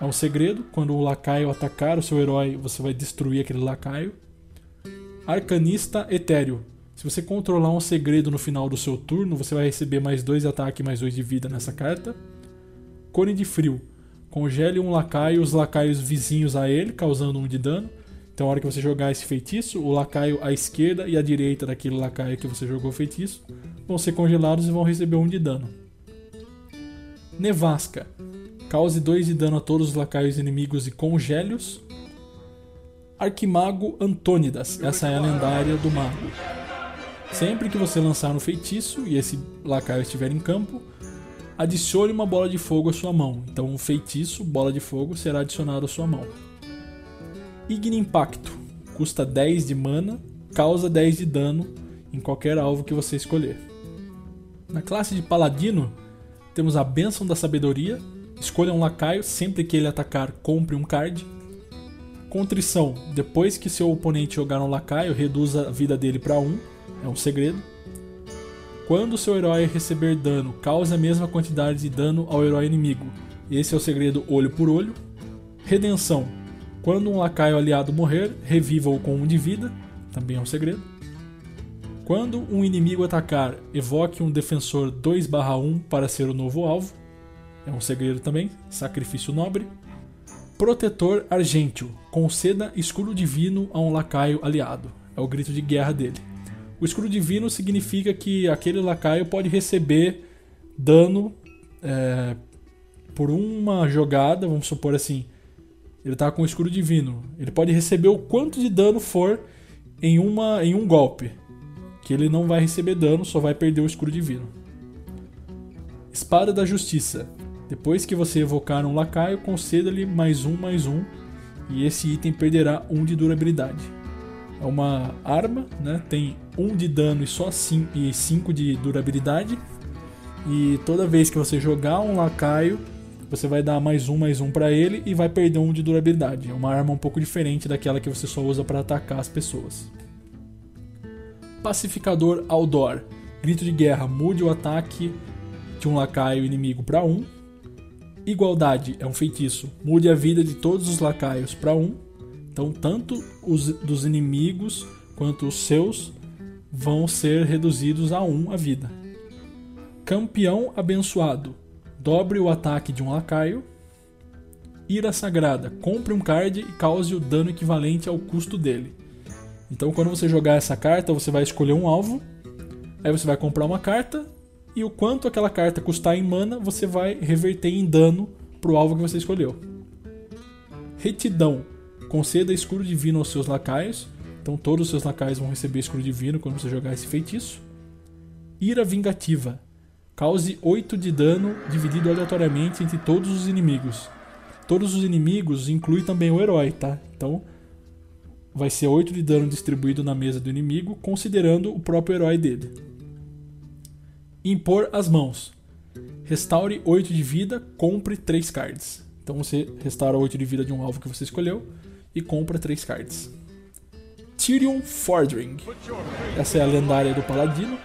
É um segredo, quando o lacaio atacar o seu herói, você vai destruir aquele lacaio. Arcanista Etéreo. Se você controlar um segredo no final do seu turno, você vai receber mais 2 de ataque e mais 2 de vida nessa carta. Cone de Frio. Congele um lacaio e os lacaios vizinhos a ele, causando 1 um de dano. Então, na hora que você jogar esse feitiço, o lacaio à esquerda e à direita daquele lacaio que você jogou o feitiço vão ser congelados e vão receber 1 um de dano. Nevasca. Cause 2 de dano a todos os lacaios inimigos e congélios. Arquimago Antônidas. Essa é a lendária do mago. Sempre que você lançar um feitiço e esse lacaio estiver em campo, adicione uma bola de fogo à sua mão. Então, um feitiço, bola de fogo, será adicionado à sua mão. Igni Impacto. Custa 10 de mana, causa 10 de dano em qualquer alvo que você escolher. Na classe de Paladino, temos a Bênção da Sabedoria, Escolha um lacaio, sempre que ele atacar, compre um card. Contrição: depois que seu oponente jogar um lacaio, reduza a vida dele para 1. É um segredo. Quando seu herói receber dano, cause a mesma quantidade de dano ao herói inimigo. Esse é o segredo olho por olho. Redenção: quando um lacaio aliado morrer, reviva-o com 1 de vida. Também é um segredo. Quando um inimigo atacar, evoque um defensor 2/1 para ser o novo alvo. É um segredo também. Sacrifício nobre. Protetor Argêntio. Conceda escudo divino a um lacaio aliado. É o grito de guerra dele. O escudo divino significa que aquele lacaio pode receber dano é, por uma jogada, vamos supor assim. Ele está com o escudo divino. Ele pode receber o quanto de dano for em, uma, em um golpe. Que ele não vai receber dano, só vai perder o escudo divino. Espada da Justiça. Depois que você evocar um lacaio, conceda-lhe mais um, mais um, e esse item perderá um de durabilidade. É uma arma, né? tem um de dano e só 5 de durabilidade. E toda vez que você jogar um lacaio, você vai dar mais um, mais um para ele e vai perder um de durabilidade. É uma arma um pouco diferente daquela que você só usa para atacar as pessoas. Pacificador Aldor. Grito de guerra, mude o ataque de um lacaio inimigo para 1. Um Igualdade é um feitiço. Mude a vida de todos os lacaios para um. Então, tanto os dos inimigos quanto os seus vão ser reduzidos a um a vida. Campeão abençoado. Dobre o ataque de um lacaio. Ira sagrada. Compre um card e cause o dano equivalente ao custo dele. Então, quando você jogar essa carta, você vai escolher um alvo. Aí você vai comprar uma carta e o quanto aquela carta custar em mana, você vai reverter em dano pro alvo que você escolheu. Retidão. Conceda escudo divino aos seus lacaios. Então todos os seus lacaios vão receber escudo divino quando você jogar esse feitiço. Ira vingativa. Cause 8 de dano dividido aleatoriamente entre todos os inimigos. Todos os inimigos inclui também o herói, tá? Então vai ser 8 de dano distribuído na mesa do inimigo, considerando o próprio herói dele. Impor as mãos. Restaure 8 de vida, compre 3 cards. Então você restaura 8 de vida de um alvo que você escolheu e compra 3 cards. Tyrion Fordring. Essa é a lendária do Paladino.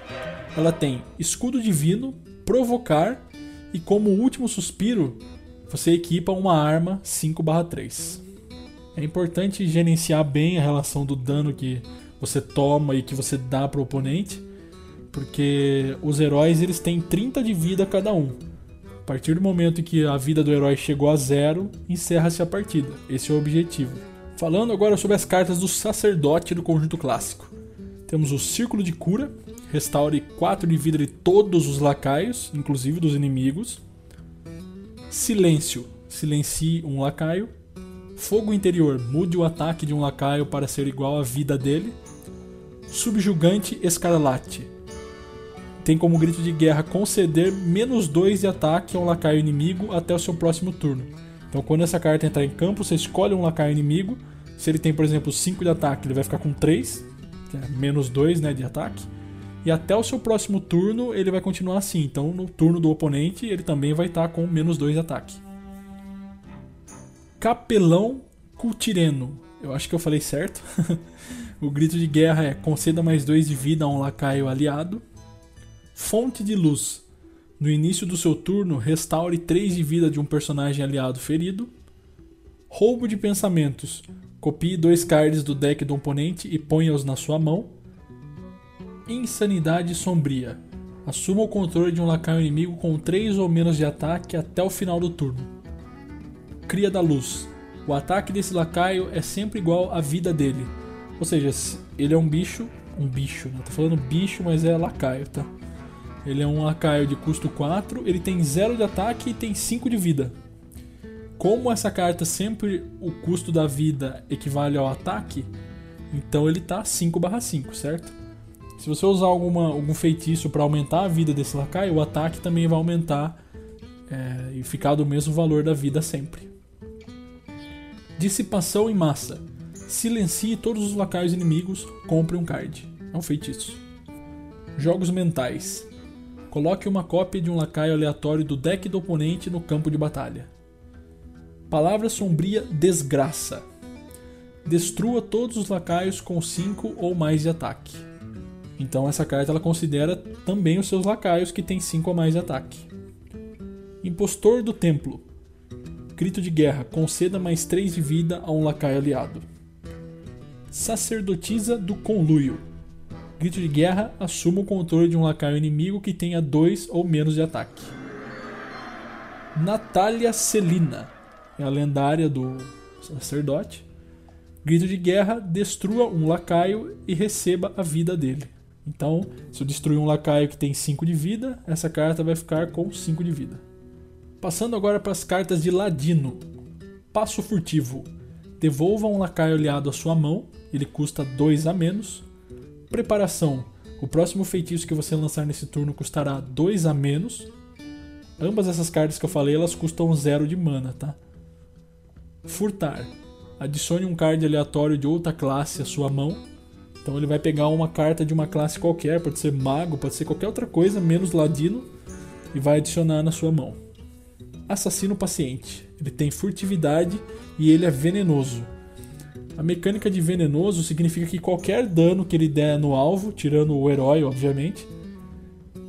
Ela tem escudo divino, provocar e como último suspiro, você equipa uma arma 5/3. É importante gerenciar bem a relação do dano que você toma e que você dá para o oponente, porque os heróis eles têm 30 de vida cada um. A partir do momento em que a vida do herói chegou a zero, encerra-se a partida. Esse é o objetivo. Falando agora sobre as cartas do sacerdote do conjunto clássico. Temos o Círculo de Cura, restaure 4 de vida de todos os lacaios, inclusive dos inimigos. Silêncio, silencie um lacaio. Fogo Interior, mude o ataque de um lacaio para ser igual à vida dele. Subjugante Escarlate, tem como grito de guerra conceder menos 2 de ataque a um lacaio inimigo até o seu próximo turno. Então, quando essa carta entrar em campo, você escolhe um lacaio inimigo. Se ele tem, por exemplo, 5 de ataque, ele vai ficar com 3, que é menos 2 né, de ataque. E até o seu próximo turno, ele vai continuar assim. Então, no turno do oponente, ele também vai estar com menos 2 de ataque. Capelão Cultireno. Eu acho que eu falei certo. o grito de guerra é conceda mais 2 de vida a um lacaio aliado. Fonte de Luz. No início do seu turno, restaure 3 de vida de um personagem aliado ferido. Roubo de pensamentos. Copie dois cards do deck do oponente e ponha-os na sua mão. Insanidade Sombria. Assuma o controle de um lacaio inimigo com 3 ou menos de ataque até o final do turno. Cria da Luz. O ataque desse lacaio é sempre igual à vida dele. Ou seja, ele é um bicho. Um bicho, né? Tô falando bicho, mas é lacaio, tá? Ele é um lacaio de custo 4, ele tem 0 de ataque e tem 5 de vida. Como essa carta sempre o custo da vida equivale ao ataque, então ele tá 5/5, certo? Se você usar alguma, algum feitiço para aumentar a vida desse lacaio, o ataque também vai aumentar é, e ficar do mesmo valor da vida sempre. Dissipação em massa. Silencie todos os lacaios inimigos, compre um card. É um feitiço. Jogos mentais. Coloque uma cópia de um lacaio aleatório do deck do oponente no campo de batalha. Palavra sombria desgraça. Destrua todos os lacaios com 5 ou mais de ataque. Então essa carta ela considera também os seus lacaios que tem 5 ou mais de ataque. Impostor do Templo. Grito de guerra, conceda mais 3 de vida a um lacaio aliado. Sacerdotisa do Conluio. Grito de guerra, assuma o controle de um lacaio inimigo que tenha 2 ou menos de ataque. Natália Celina. É a lendária do sacerdote. Grito de guerra, destrua um lacaio e receba a vida dele. Então, se eu destruir um lacaio que tem 5 de vida, essa carta vai ficar com 5 de vida. Passando agora para as cartas de Ladino. Passo furtivo. Devolva um lacaio aliado à sua mão, ele custa 2 a menos. Preparação. O próximo feitiço que você lançar nesse turno custará 2 a menos. Ambas essas cartas que eu falei, elas custam 0 de mana, tá? Furtar. Adicione um card aleatório de outra classe à sua mão. Então ele vai pegar uma carta de uma classe qualquer, pode ser mago, pode ser qualquer outra coisa, menos ladino, e vai adicionar na sua mão. Assassino paciente. Ele tem furtividade e ele é venenoso. A mecânica de venenoso significa que qualquer dano que ele der no alvo, tirando o herói, obviamente,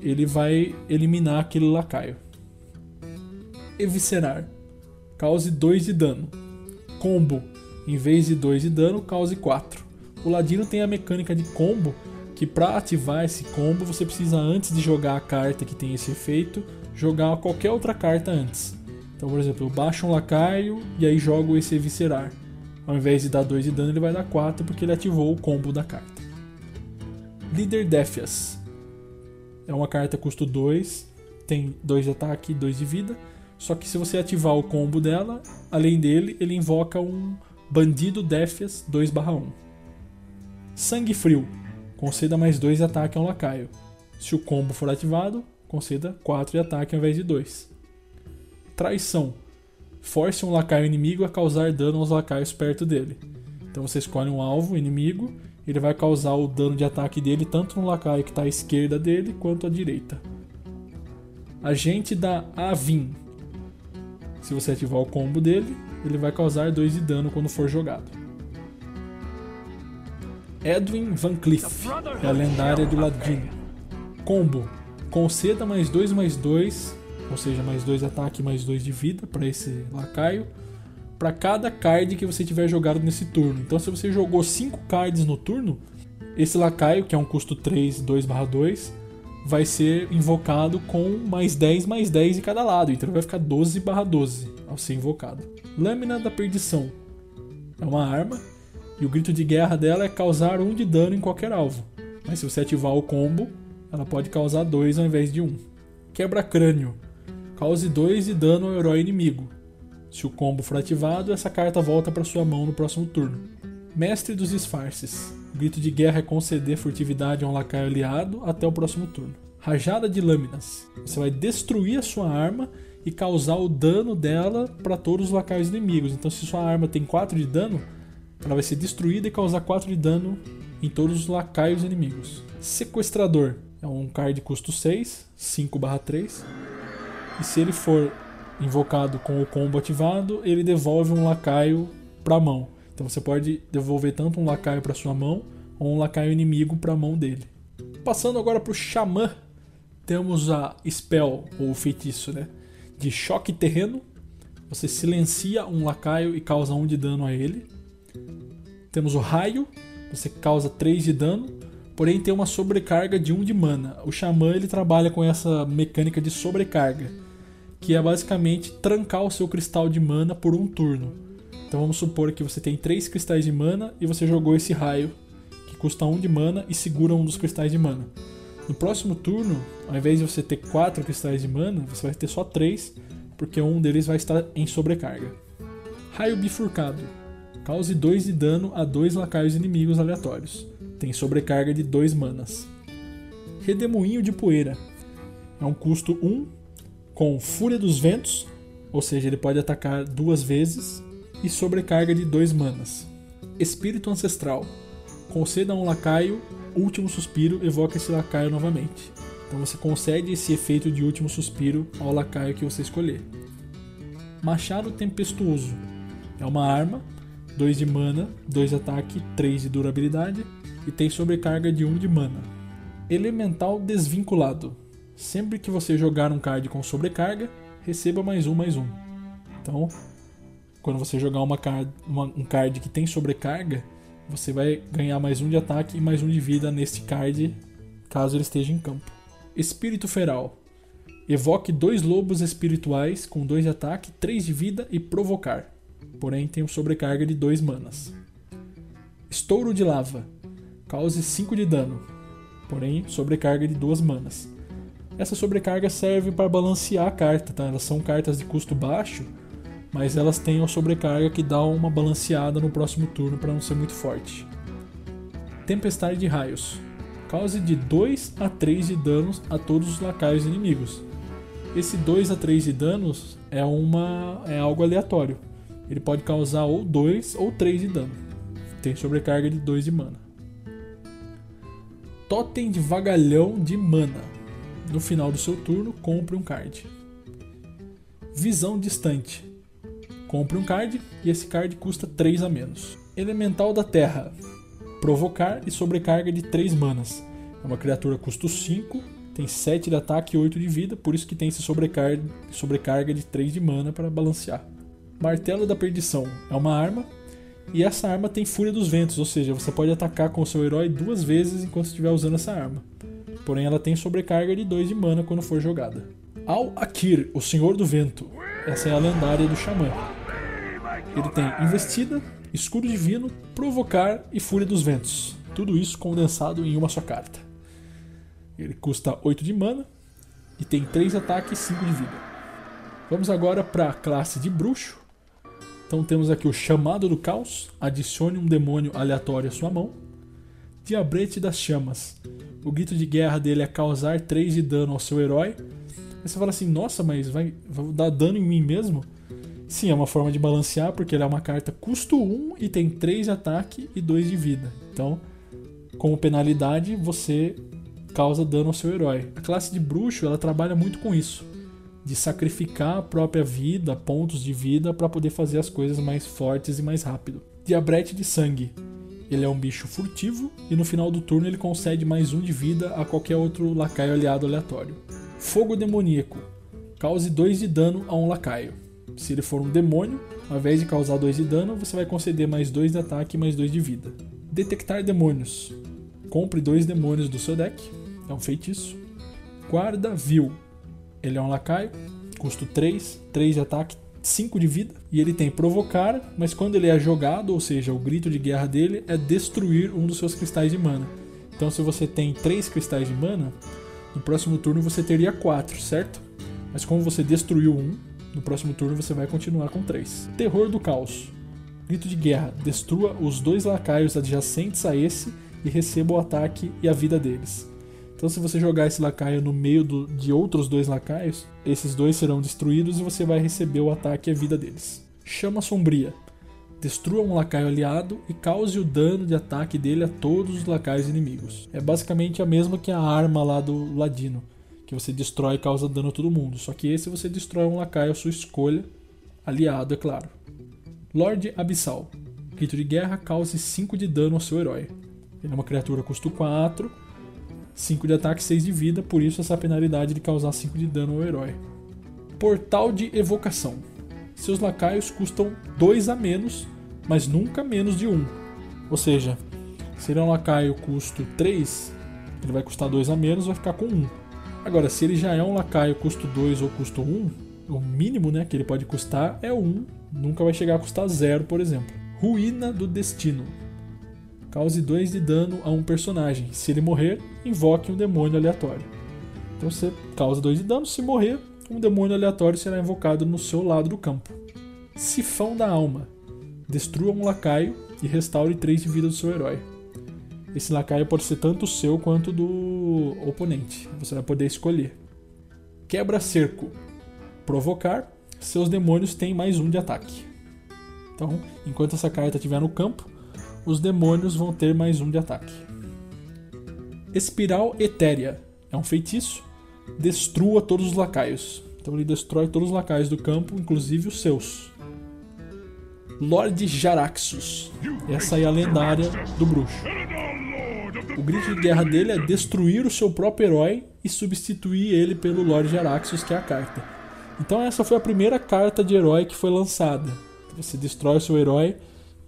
ele vai eliminar aquele lacaio. Eviscerar. Cause 2 de dano. Combo. Em vez de 2 de dano, cause 4. O ladino tem a mecânica de combo, que para ativar esse combo você precisa antes de jogar a carta que tem esse efeito, jogar qualquer outra carta antes. Então, por exemplo, eu baixo um lacaio e aí jogo esse eviscerar. Ao invés de dar 2 de dano, ele vai dar 4 porque ele ativou o combo da carta. Líder Defias. É uma carta custo 2, tem 2 de ataque e 2 de vida. Só que se você ativar o combo dela, além dele, ele invoca um Bandido Defias 2/1. Sangue Frio. Conceda mais 2 de ataque a um lacaio. Se o combo for ativado, conceda 4 de ataque ao invés de 2. Traição force um lacaio inimigo a causar dano aos lacaios perto dele. Então você escolhe um alvo inimigo, ele vai causar o dano de ataque dele tanto no lacaio que está à esquerda dele quanto à direita. Agente da Avin. Se você ativar o combo dele, ele vai causar 2 de dano quando for jogado. Edwin Van Cleef é a lendária do Ladino. Combo: conceda mais 2 mais 2 ou seja, mais 2 ataque mais 2 de vida para esse lacaio, para cada card que você tiver jogado nesse turno. Então, se você jogou 5 cards no turno, esse lacaio, que é um custo 3, 2/2, vai ser invocado com mais 10 mais 10 em cada lado. Então, vai ficar 12/12 ao ser invocado. Lâmina da Perdição é uma arma e o grito de guerra dela é causar 1 um de dano em qualquer alvo. Mas se você ativar o combo, ela pode causar 2 ao invés de 1. Um. Quebra-crânio. Cause 2 de dano ao herói inimigo. Se o combo for ativado, essa carta volta para sua mão no próximo turno. Mestre dos Disfarces. Grito de guerra é conceder furtividade a um lacaio aliado até o próximo turno. Rajada de Lâminas. Você vai destruir a sua arma e causar o dano dela para todos os lacaios inimigos. Então, se sua arma tem 4 de dano, ela vai ser destruída e causar 4 de dano em todos os lacaios inimigos. Sequestrador é um card de custo 6, 5/3. E se ele for invocado com o combo ativado, ele devolve um lacaio para a mão. Então você pode devolver tanto um lacaio para sua mão ou um lacaio inimigo para a mão dele. Passando agora para o Xamã, temos a spell ou feitiço, né? De choque terreno. Você silencia um lacaio e causa 1 um de dano a ele. Temos o raio, você causa 3 de dano, porém tem uma sobrecarga de 1 um de mana. O xamã ele trabalha com essa mecânica de sobrecarga, que é basicamente trancar o seu cristal de mana por um turno. Então vamos supor que você tem 3 cristais de mana e você jogou esse raio, que custa 1 de mana e segura um dos cristais de mana. No próximo turno, ao invés de você ter 4 cristais de mana, você vai ter só 3, porque um deles vai estar em sobrecarga. Raio bifurcado. Cause 2 de dano a dois lacaios inimigos aleatórios. Tem sobrecarga de 2 manas. Redemoinho de Poeira. É um custo 1 com Fúria dos Ventos, ou seja, ele pode atacar duas vezes, e sobrecarga de 2 manas. Espírito Ancestral. Conceda a um lacaio Último Suspiro, evoca esse lacaio novamente. Então você concede esse efeito de Último Suspiro ao lacaio que você escolher. Machado Tempestuoso. É uma arma 2 de mana, 2 de ataque, 3 de durabilidade e tem sobrecarga de 1 de mana. Elemental Desvinculado. Sempre que você jogar um card com sobrecarga, receba mais um, mais um. Então, quando você jogar uma card, uma, um card que tem sobrecarga, você vai ganhar mais um de ataque e mais um de vida neste card, caso ele esteja em campo. Espírito Feral. Evoque dois lobos espirituais com 2 de ataque, 3 de vida e provocar porém tem uma sobrecarga de 2 manas. Estouro de lava, cause 5 de dano, porém sobrecarga de 2 manas. Essa sobrecarga serve para balancear a carta, tá? Elas são cartas de custo baixo, mas elas têm uma sobrecarga que dá uma balanceada no próximo turno para não ser muito forte. Tempestade de raios. Cause de 2 a 3 de danos a todos os lacaios inimigos. Esse 2 a 3 de danos é, uma, é algo aleatório ele pode causar ou 2 ou 3 de dano. Tem sobrecarga de 2 de mana. Totem de Vagalhão de Mana. No final do seu turno, compre um card. Visão Distante. Compre um card e esse card custa 3 a menos. Elemental da Terra. Provocar e sobrecarga de 3 manas. É uma criatura custo 5, tem 7 de ataque e 8 de vida, por isso que tem esse sobrecarga, sobrecarga de 3 de mana para balancear. Martelo da Perdição é uma arma e essa arma tem Fúria dos Ventos, ou seja, você pode atacar com o seu herói duas vezes enquanto estiver usando essa arma. Porém, ela tem sobrecarga de 2 de mana quando for jogada. Al Akir, o Senhor do Vento. Essa é a lendária do Xamã. Ele tem Investida, Escudo Divino, Provocar e Fúria dos Ventos. Tudo isso condensado em uma só carta. Ele custa 8 de mana e tem 3 ataques e 5 de vida. Vamos agora para a classe de Bruxo. Então temos aqui o chamado do caos, adicione um demônio aleatório à sua mão. Diabrete das chamas. O grito de guerra dele é causar 3 de dano ao seu herói. Aí você fala assim, nossa, mas vai, vai dar dano em mim mesmo? Sim, é uma forma de balancear, porque ele é uma carta custo 1 e tem 3 de ataque e 2 de vida. Então, como penalidade, você causa dano ao seu herói. A classe de bruxo ela trabalha muito com isso de sacrificar a própria vida, pontos de vida, para poder fazer as coisas mais fortes e mais rápido. Diabrete de sangue. Ele é um bicho furtivo e no final do turno ele concede mais um de vida a qualquer outro lacaio aliado aleatório. Fogo demoníaco. Cause 2 de dano a um lacaio. Se ele for um demônio, ao invés de causar 2 de dano, você vai conceder mais 2 de ataque e mais 2 de vida. Detectar demônios. Compre dois demônios do seu deck, é um feitiço. Guarda vil. Ele é um lacaio, custo 3, 3 de ataque, 5 de vida. E ele tem provocar, mas quando ele é jogado, ou seja, o grito de guerra dele é destruir um dos seus cristais de mana. Então se você tem 3 cristais de mana, no próximo turno você teria 4, certo? Mas como você destruiu um, no próximo turno você vai continuar com 3. Terror do Caos. Grito de guerra. Destrua os dois lacaios adjacentes a esse e receba o ataque e a vida deles. Então, se você jogar esse lacaio no meio do, de outros dois lacaios, esses dois serão destruídos e você vai receber o ataque e a vida deles. Chama Sombria. Destrua um lacaio aliado e cause o dano de ataque dele a todos os lacaios inimigos. É basicamente a mesma que a arma lá do Ladino que você destrói e causa dano a todo mundo. Só que esse você destrói um lacaio à sua escolha, aliado, é claro. Lorde Abissal. Grito de guerra cause 5 de dano ao seu herói. Ele é uma criatura custo 4, 5 de ataque, 6 de vida, por isso essa penalidade de causar 5 de dano ao herói. Portal de Evocação. Seus lacaios custam 2 a menos, mas nunca menos de 1. Ou seja, se ele é um lacaio custo 3, ele vai custar 2 a menos, vai ficar com 1. Agora, se ele já é um lacaio custo 2 ou custo 1, o mínimo né, que ele pode custar é 1, nunca vai chegar a custar 0, por exemplo. Ruína do Destino. Cause 2 de dano a um personagem. Se ele morrer, invoque um demônio aleatório. Então você causa 2 de dano, se morrer, um demônio aleatório será invocado no seu lado do campo. Sifão da Alma. Destrua um lacaio e restaure 3 de vida do seu herói. Esse lacaio pode ser tanto seu quanto do oponente. Você vai poder escolher. Quebra-cerco. Provocar. Seus demônios têm mais um de ataque. Então, enquanto essa carta estiver no campo, os demônios vão ter mais um de ataque. Espiral Etérea. É um feitiço. Destrua todos os lacaios. Então ele destrói todos os lacaios do campo, inclusive os seus. Lorde Jaraxxus. Essa é a lendária do bruxo. O grito de guerra dele é destruir o seu próprio herói e substituir ele pelo Lorde Araxos, que é a carta. Então essa foi a primeira carta de herói que foi lançada. Você destrói o seu herói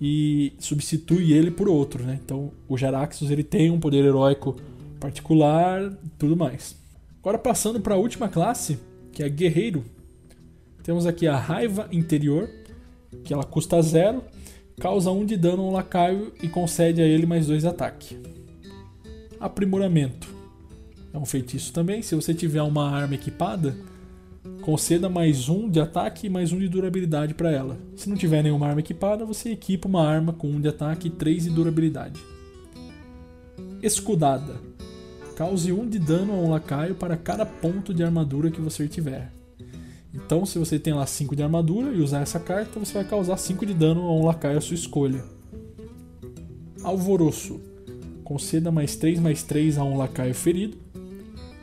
e substitui ele por outro, né? Então o Jaraxxus ele tem um poder heróico particular, tudo mais. Agora passando para a última classe, que é guerreiro, temos aqui a raiva interior, que ela custa zero, causa um de dano ao lacaio e concede a ele mais dois ataques aprimoramento. É um feitiço também. Se você tiver uma arma equipada, conceda mais um de ataque e mais um de durabilidade para ela. Se não tiver nenhuma arma equipada, você equipa uma arma com um de ataque e três de durabilidade. Escudada. Cause um de dano a um lacaio para cada ponto de armadura que você tiver. Então, se você tem lá 5 de armadura e usar essa carta, você vai causar 5 de dano a um lacaio à sua escolha. Alvoroço conceda mais 3 mais 3 a um lacaio ferido.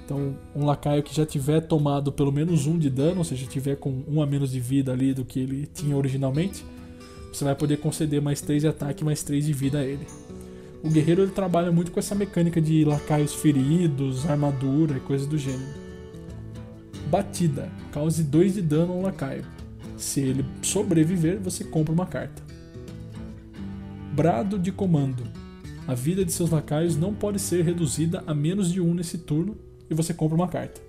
Então, um lacaio que já tiver tomado pelo menos um de dano, ou seja, tiver com um a menos de vida ali do que ele tinha originalmente, você vai poder conceder mais 3 de ataque mais 3 de vida a ele. O guerreiro ele trabalha muito com essa mecânica de lacaios feridos, armadura e coisas do gênero. Batida. Cause 2 de dano a um lacaio. Se ele sobreviver, você compra uma carta. Brado de comando a vida de seus lacaios não pode ser reduzida a menos de um nesse turno e você compra uma carta.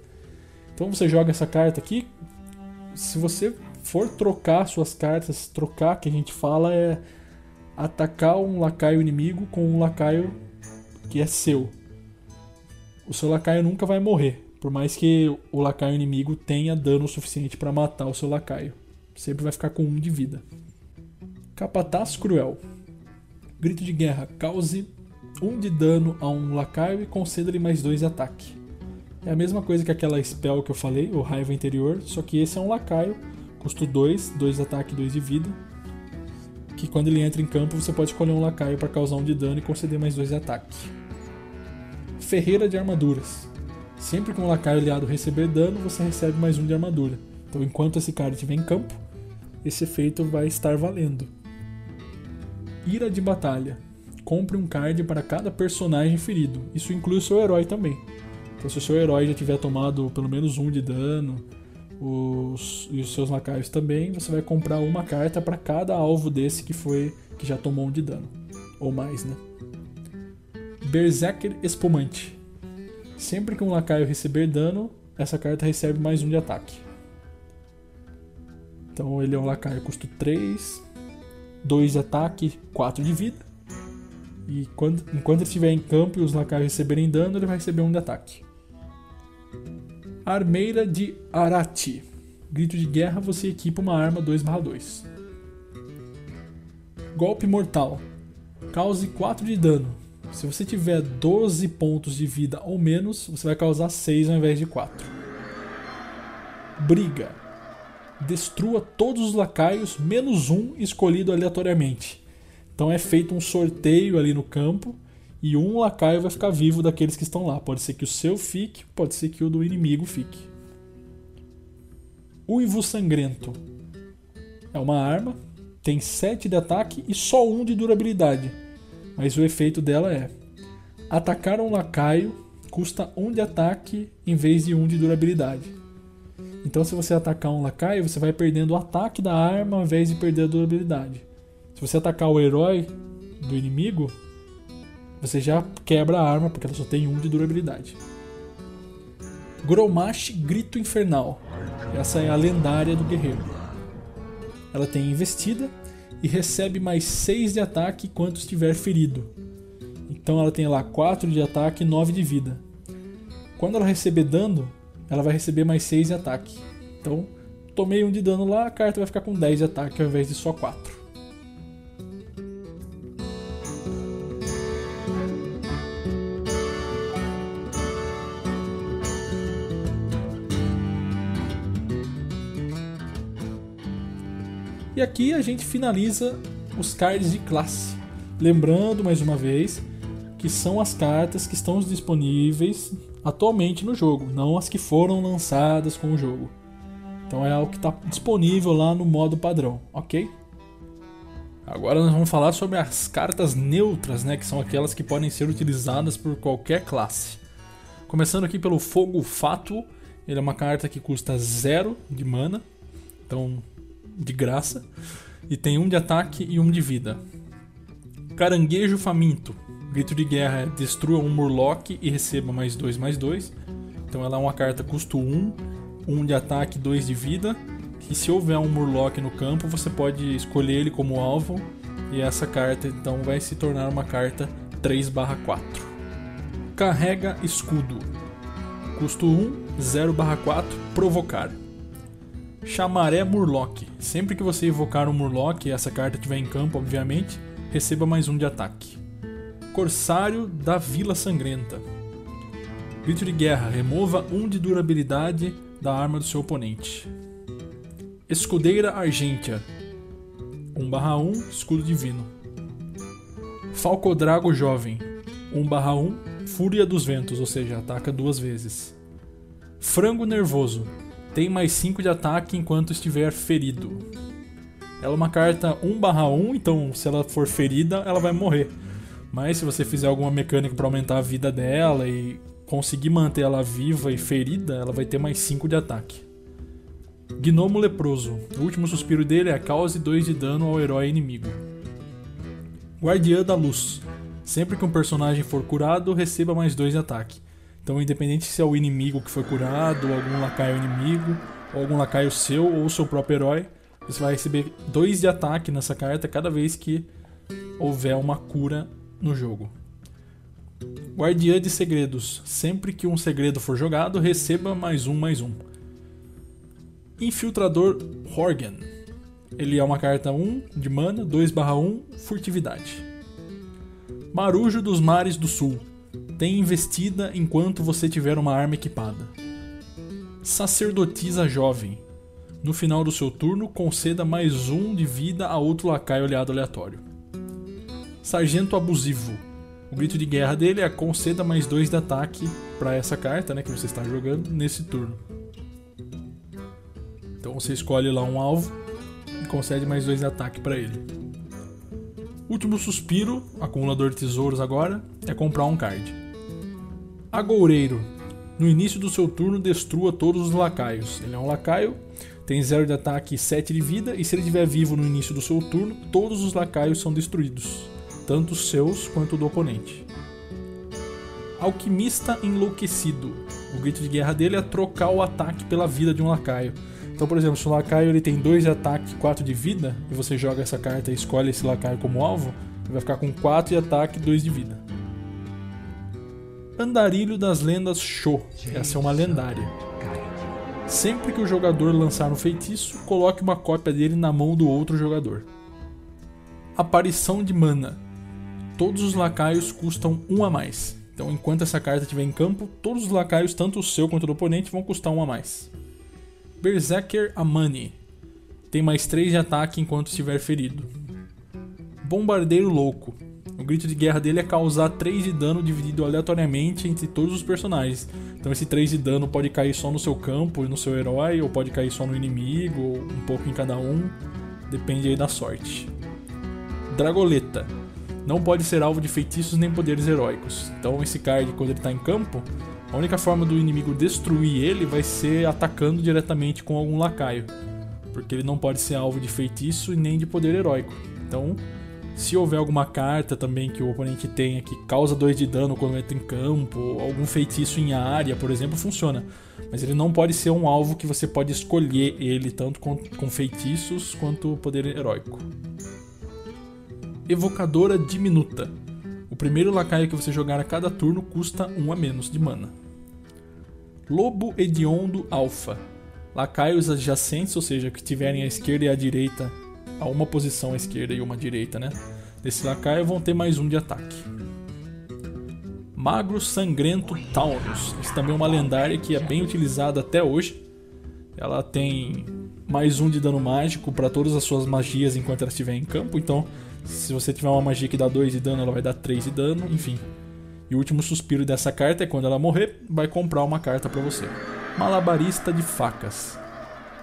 Então você joga essa carta aqui. Se você for trocar suas cartas, trocar que a gente fala é atacar um lacaio inimigo com um lacaio que é seu. O seu lacaio nunca vai morrer, por mais que o lacaio inimigo tenha dano suficiente para matar o seu lacaio. Sempre vai ficar com um de vida. Capataz Cruel. Grito de guerra. Cause 1 um de dano a um lacaio e conceda-lhe mais 2 de ataque. É a mesma coisa que aquela spell que eu falei, o Raiva Interior, só que esse é um lacaio, custo 2, 2 de ataque e 2 de vida. Que quando ele entra em campo você pode escolher um lacaio para causar 1 um de dano e conceder mais 2 de ataque. Ferreira de Armaduras. Sempre que um lacaio aliado receber dano, você recebe mais 1 um de armadura. Então enquanto esse cara estiver em campo, esse efeito vai estar valendo. Ira de Batalha. Compre um card para cada personagem ferido. Isso inclui o seu herói também. Então, se o seu herói já tiver tomado pelo menos um de dano, os, e os seus lacaios também, você vai comprar uma carta para cada alvo desse que foi que já tomou um de dano ou mais, né? Berserker Espumante. Sempre que um lacaio receber dano, essa carta recebe mais um de ataque. Então ele é um lacaio custo 3, 2 de ataque, 4 de vida. E quando, enquanto ele estiver em campo e os lacaios receberem dano, ele vai receber um de ataque. Armeira de Arati. Grito de guerra, você equipa uma arma 2/2. Golpe mortal. Cause 4 de dano. Se você tiver 12 pontos de vida ou menos, você vai causar 6 ao invés de 4. Briga. Destrua todos os lacaios menos um escolhido aleatoriamente. Então é feito um sorteio ali no campo e um lacaio vai ficar vivo daqueles que estão lá. Pode ser que o seu fique, pode ser que o do inimigo fique. Uivo Sangrento é uma arma, tem 7 de ataque e só 1 de durabilidade. Mas o efeito dela é: atacar um lacaio custa 1 de ataque em vez de 1 de durabilidade. Então, se você atacar um lacaio, você vai perdendo o ataque da arma ao invés de perder a durabilidade. Se você atacar o herói do inimigo, você já quebra a arma porque ela só tem um de durabilidade. Gromash Grito Infernal. Essa é a lendária do guerreiro. Ela tem investida e recebe mais 6 de ataque enquanto estiver ferido. Então ela tem lá 4 de ataque e 9 de vida. Quando ela receber dano, ela vai receber mais 6 de ataque. Então, tomei um de dano lá, a carta vai ficar com 10 de ataque ao invés de só 4. E aqui a gente finaliza os cards de classe. Lembrando mais uma vez que são as cartas que estão disponíveis atualmente no jogo, não as que foram lançadas com o jogo. Então é algo que está disponível lá no modo padrão, ok? Agora nós vamos falar sobre as cartas neutras, né, que são aquelas que podem ser utilizadas por qualquer classe. Começando aqui pelo Fogo Fato, ele é uma carta que custa zero de mana, então de graça, e tem um de ataque e um de vida. Caranguejo Faminto, grito de guerra é destrua um Murloc e receba mais 2 mais 2. Então ela é uma carta custo 1, 1 de ataque, 2 de vida. E se houver um Murloc no campo, você pode escolher ele como alvo. E essa carta então vai se tornar uma carta 3/4. Carrega escudo. Custo 1, 0/4, provocar. Chamaré Murloc. Sempre que você invocar um Murloc e essa carta estiver em campo, obviamente, receba mais um de ataque. Corsário da Vila Sangrenta. Grito de guerra, remova um de durabilidade da arma do seu oponente. Escudeira Argentia. 1/1, escudo divino. Falcodrago Jovem. 1/1, Fúria dos Ventos, ou seja, ataca duas vezes. Frango Nervoso tem mais 5 de ataque enquanto estiver ferido. Ela é uma carta 1/1, então se ela for ferida, ela vai morrer. Mas se você fizer alguma mecânica para aumentar a vida dela e conseguir manter ela viva e ferida, ela vai ter mais 5 de ataque. Gnomo Leproso. O último suspiro dele é cause 2 de dano ao herói inimigo. Guardiã da Luz. Sempre que um personagem for curado, receba mais 2 de ataque. Então, independente se é o inimigo que foi curado, ou algum lacaio inimigo, ou algum lacaio seu, ou o seu próprio herói, você vai receber 2 de ataque nessa carta cada vez que houver uma cura no jogo. Guardiã de Segredos. Sempre que um segredo for jogado, receba mais um, mais um. Infiltrador Horgan. Ele é uma carta 1 de mana, 2/1, furtividade. Marujo dos Mares do Sul. Tem investida enquanto você tiver uma arma equipada. Sacerdotisa Jovem. No final do seu turno, conceda mais um de vida a outro lacaio aliado aleatório. Sargento Abusivo. O grito de guerra dele é conceda mais dois de ataque para essa carta né, que você está jogando nesse turno. Então você escolhe lá um alvo e concede mais dois de ataque para ele. Último suspiro, acumulador de tesouros agora, é comprar um card. Agoureiro. No início do seu turno, destrua todos os lacaios. Ele é um lacaio, tem 0 de ataque e 7 de vida, e se ele estiver vivo no início do seu turno, todos os lacaios são destruídos, tanto os seus quanto o do oponente. Alquimista Enlouquecido. O grito de guerra dele é trocar o ataque pela vida de um lacaio. Então, por exemplo, se o lacaio ele tem 2 de ataque e 4 de vida, e você joga essa carta e escolhe esse lacaio como alvo, ele vai ficar com 4 de ataque e 2 de vida. Andarilho das Lendas Show. Essa é uma lendária. Sempre que o jogador lançar um feitiço, coloque uma cópia dele na mão do outro jogador. Aparição de mana. Todos os lacaios custam 1 um a mais. Então, enquanto essa carta estiver em campo, todos os lacaios, tanto o seu quanto o do oponente, vão custar 1 um a mais. Berserker Amani. Tem mais 3 de ataque enquanto estiver ferido. Bombardeiro Louco. O grito de guerra dele é causar 3 de dano dividido aleatoriamente entre todos os personagens. Então esse 3 de dano pode cair só no seu campo no seu herói, ou pode cair só no inimigo, ou um pouco em cada um. Depende aí da sorte. Dragoleta. Não pode ser alvo de feitiços nem poderes heróicos. Então esse card, quando ele está em campo, a única forma do inimigo destruir ele vai ser atacando diretamente com algum lacaio. Porque ele não pode ser alvo de feitiço e nem de poder heróico. Então se houver alguma carta também que o oponente tenha que causa 2 de dano quando entra em campo, algum feitiço em área, por exemplo, funciona. Mas ele não pode ser um alvo que você pode escolher ele tanto com, com feitiços quanto poder heróico. Evocadora Diminuta. O primeiro lacaio que você jogar a cada turno custa 1 um a menos de mana. Lobo Hediondo Alpha. Lacaios adjacentes, ou seja, que tiverem à esquerda e à direita a uma posição à esquerda e uma à direita, né? Desse lacaio vão ter mais um de ataque. Magro Sangrento Taunus. Isso também é uma lendária que é bem utilizada até hoje. Ela tem mais um de dano mágico para todas as suas magias enquanto ela estiver em campo. Então, se você tiver uma magia que dá 2 de dano, ela vai dar 3 de dano, enfim. E o último suspiro dessa carta é quando ela morrer, vai comprar uma carta para você. Malabarista de facas.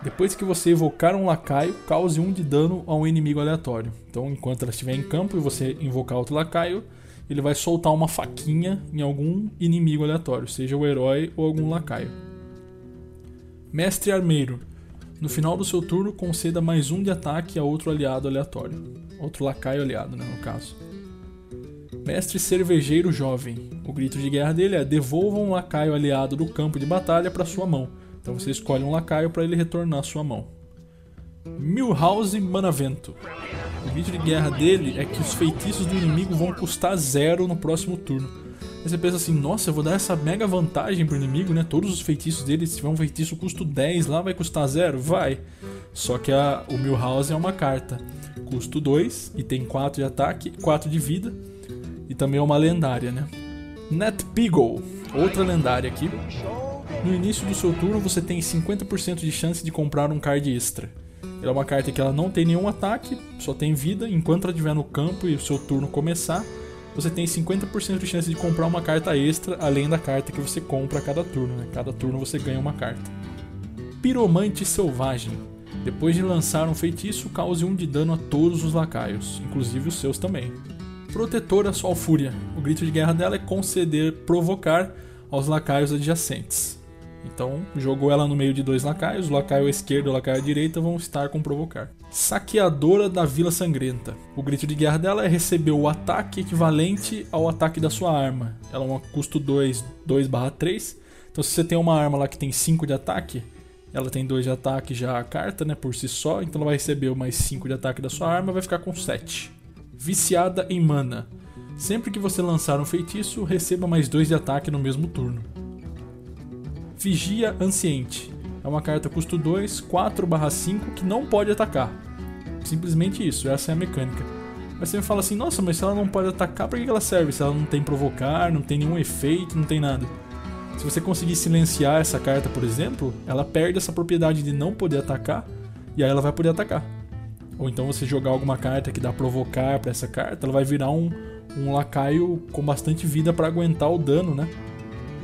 Depois que você evocar um lacaio, cause um de dano a um inimigo aleatório. Então, enquanto ela estiver em campo e você invocar outro lacaio, ele vai soltar uma faquinha em algum inimigo aleatório, seja o herói ou algum lacaio. Mestre Armeiro. No final do seu turno, conceda mais um de ataque a outro aliado aleatório. Outro lacaio aliado, né, no caso. Mestre Cervejeiro Jovem. O grito de guerra dele é: devolva um lacaio aliado do campo de batalha para sua mão então você escolhe um lacaio para ele retornar à sua mão. Milhouse Manavento. O vídeo de guerra dele é que os feitiços do inimigo vão custar zero no próximo turno. Aí você pensa assim, nossa, eu vou dar essa mega vantagem pro inimigo, né? Todos os feitiços dele, se tiver um feitiço custo 10 lá, vai custar zero? Vai. Só que a, o Milhouse é uma carta. Custo 2 e tem 4 de ataque, 4 de vida. E também é uma lendária, né? Net Beagle, outra lendária aqui. No início do seu turno você tem 50% de chance de comprar um card extra. Ela é uma carta que ela não tem nenhum ataque, só tem vida. Enquanto ela estiver no campo e o seu turno começar, você tem 50% de chance de comprar uma carta extra, além da carta que você compra a cada turno. Né? Cada turno você ganha uma carta. Piromante Selvagem. Depois de lançar um feitiço, cause um de dano a todos os lacaios, inclusive os seus também. Protetora Solfúria. O grito de guerra dela é conceder provocar aos lacaios adjacentes. Então, jogou ela no meio de dois lacaios, o lacaio esquerdo e o lacaio direita vão estar com provocar. Saqueadora da Vila Sangrenta. O grito de guerra dela é receber o ataque equivalente ao ataque da sua arma. Ela é um custo 2, 2/3. Então, se você tem uma arma lá que tem 5 de ataque, ela tem 2 de ataque já a carta, né, por si só, então ela vai receber mais 5 de ataque da sua arma, vai ficar com 7. Viciada em mana. Sempre que você lançar um feitiço, receba mais 2 de ataque no mesmo turno. Vigia Anciente. É uma carta custo 2, 4/5 que não pode atacar. Simplesmente isso, essa é a mecânica. Mas você me fala assim, nossa, mas se ela não pode atacar, para que ela serve? Se ela não tem provocar, não tem nenhum efeito, não tem nada. Se você conseguir silenciar essa carta, por exemplo, ela perde essa propriedade de não poder atacar e aí ela vai poder atacar. Ou então você jogar alguma carta que dá provocar para essa carta, ela vai virar um, um lacaio com bastante vida para aguentar o dano, né?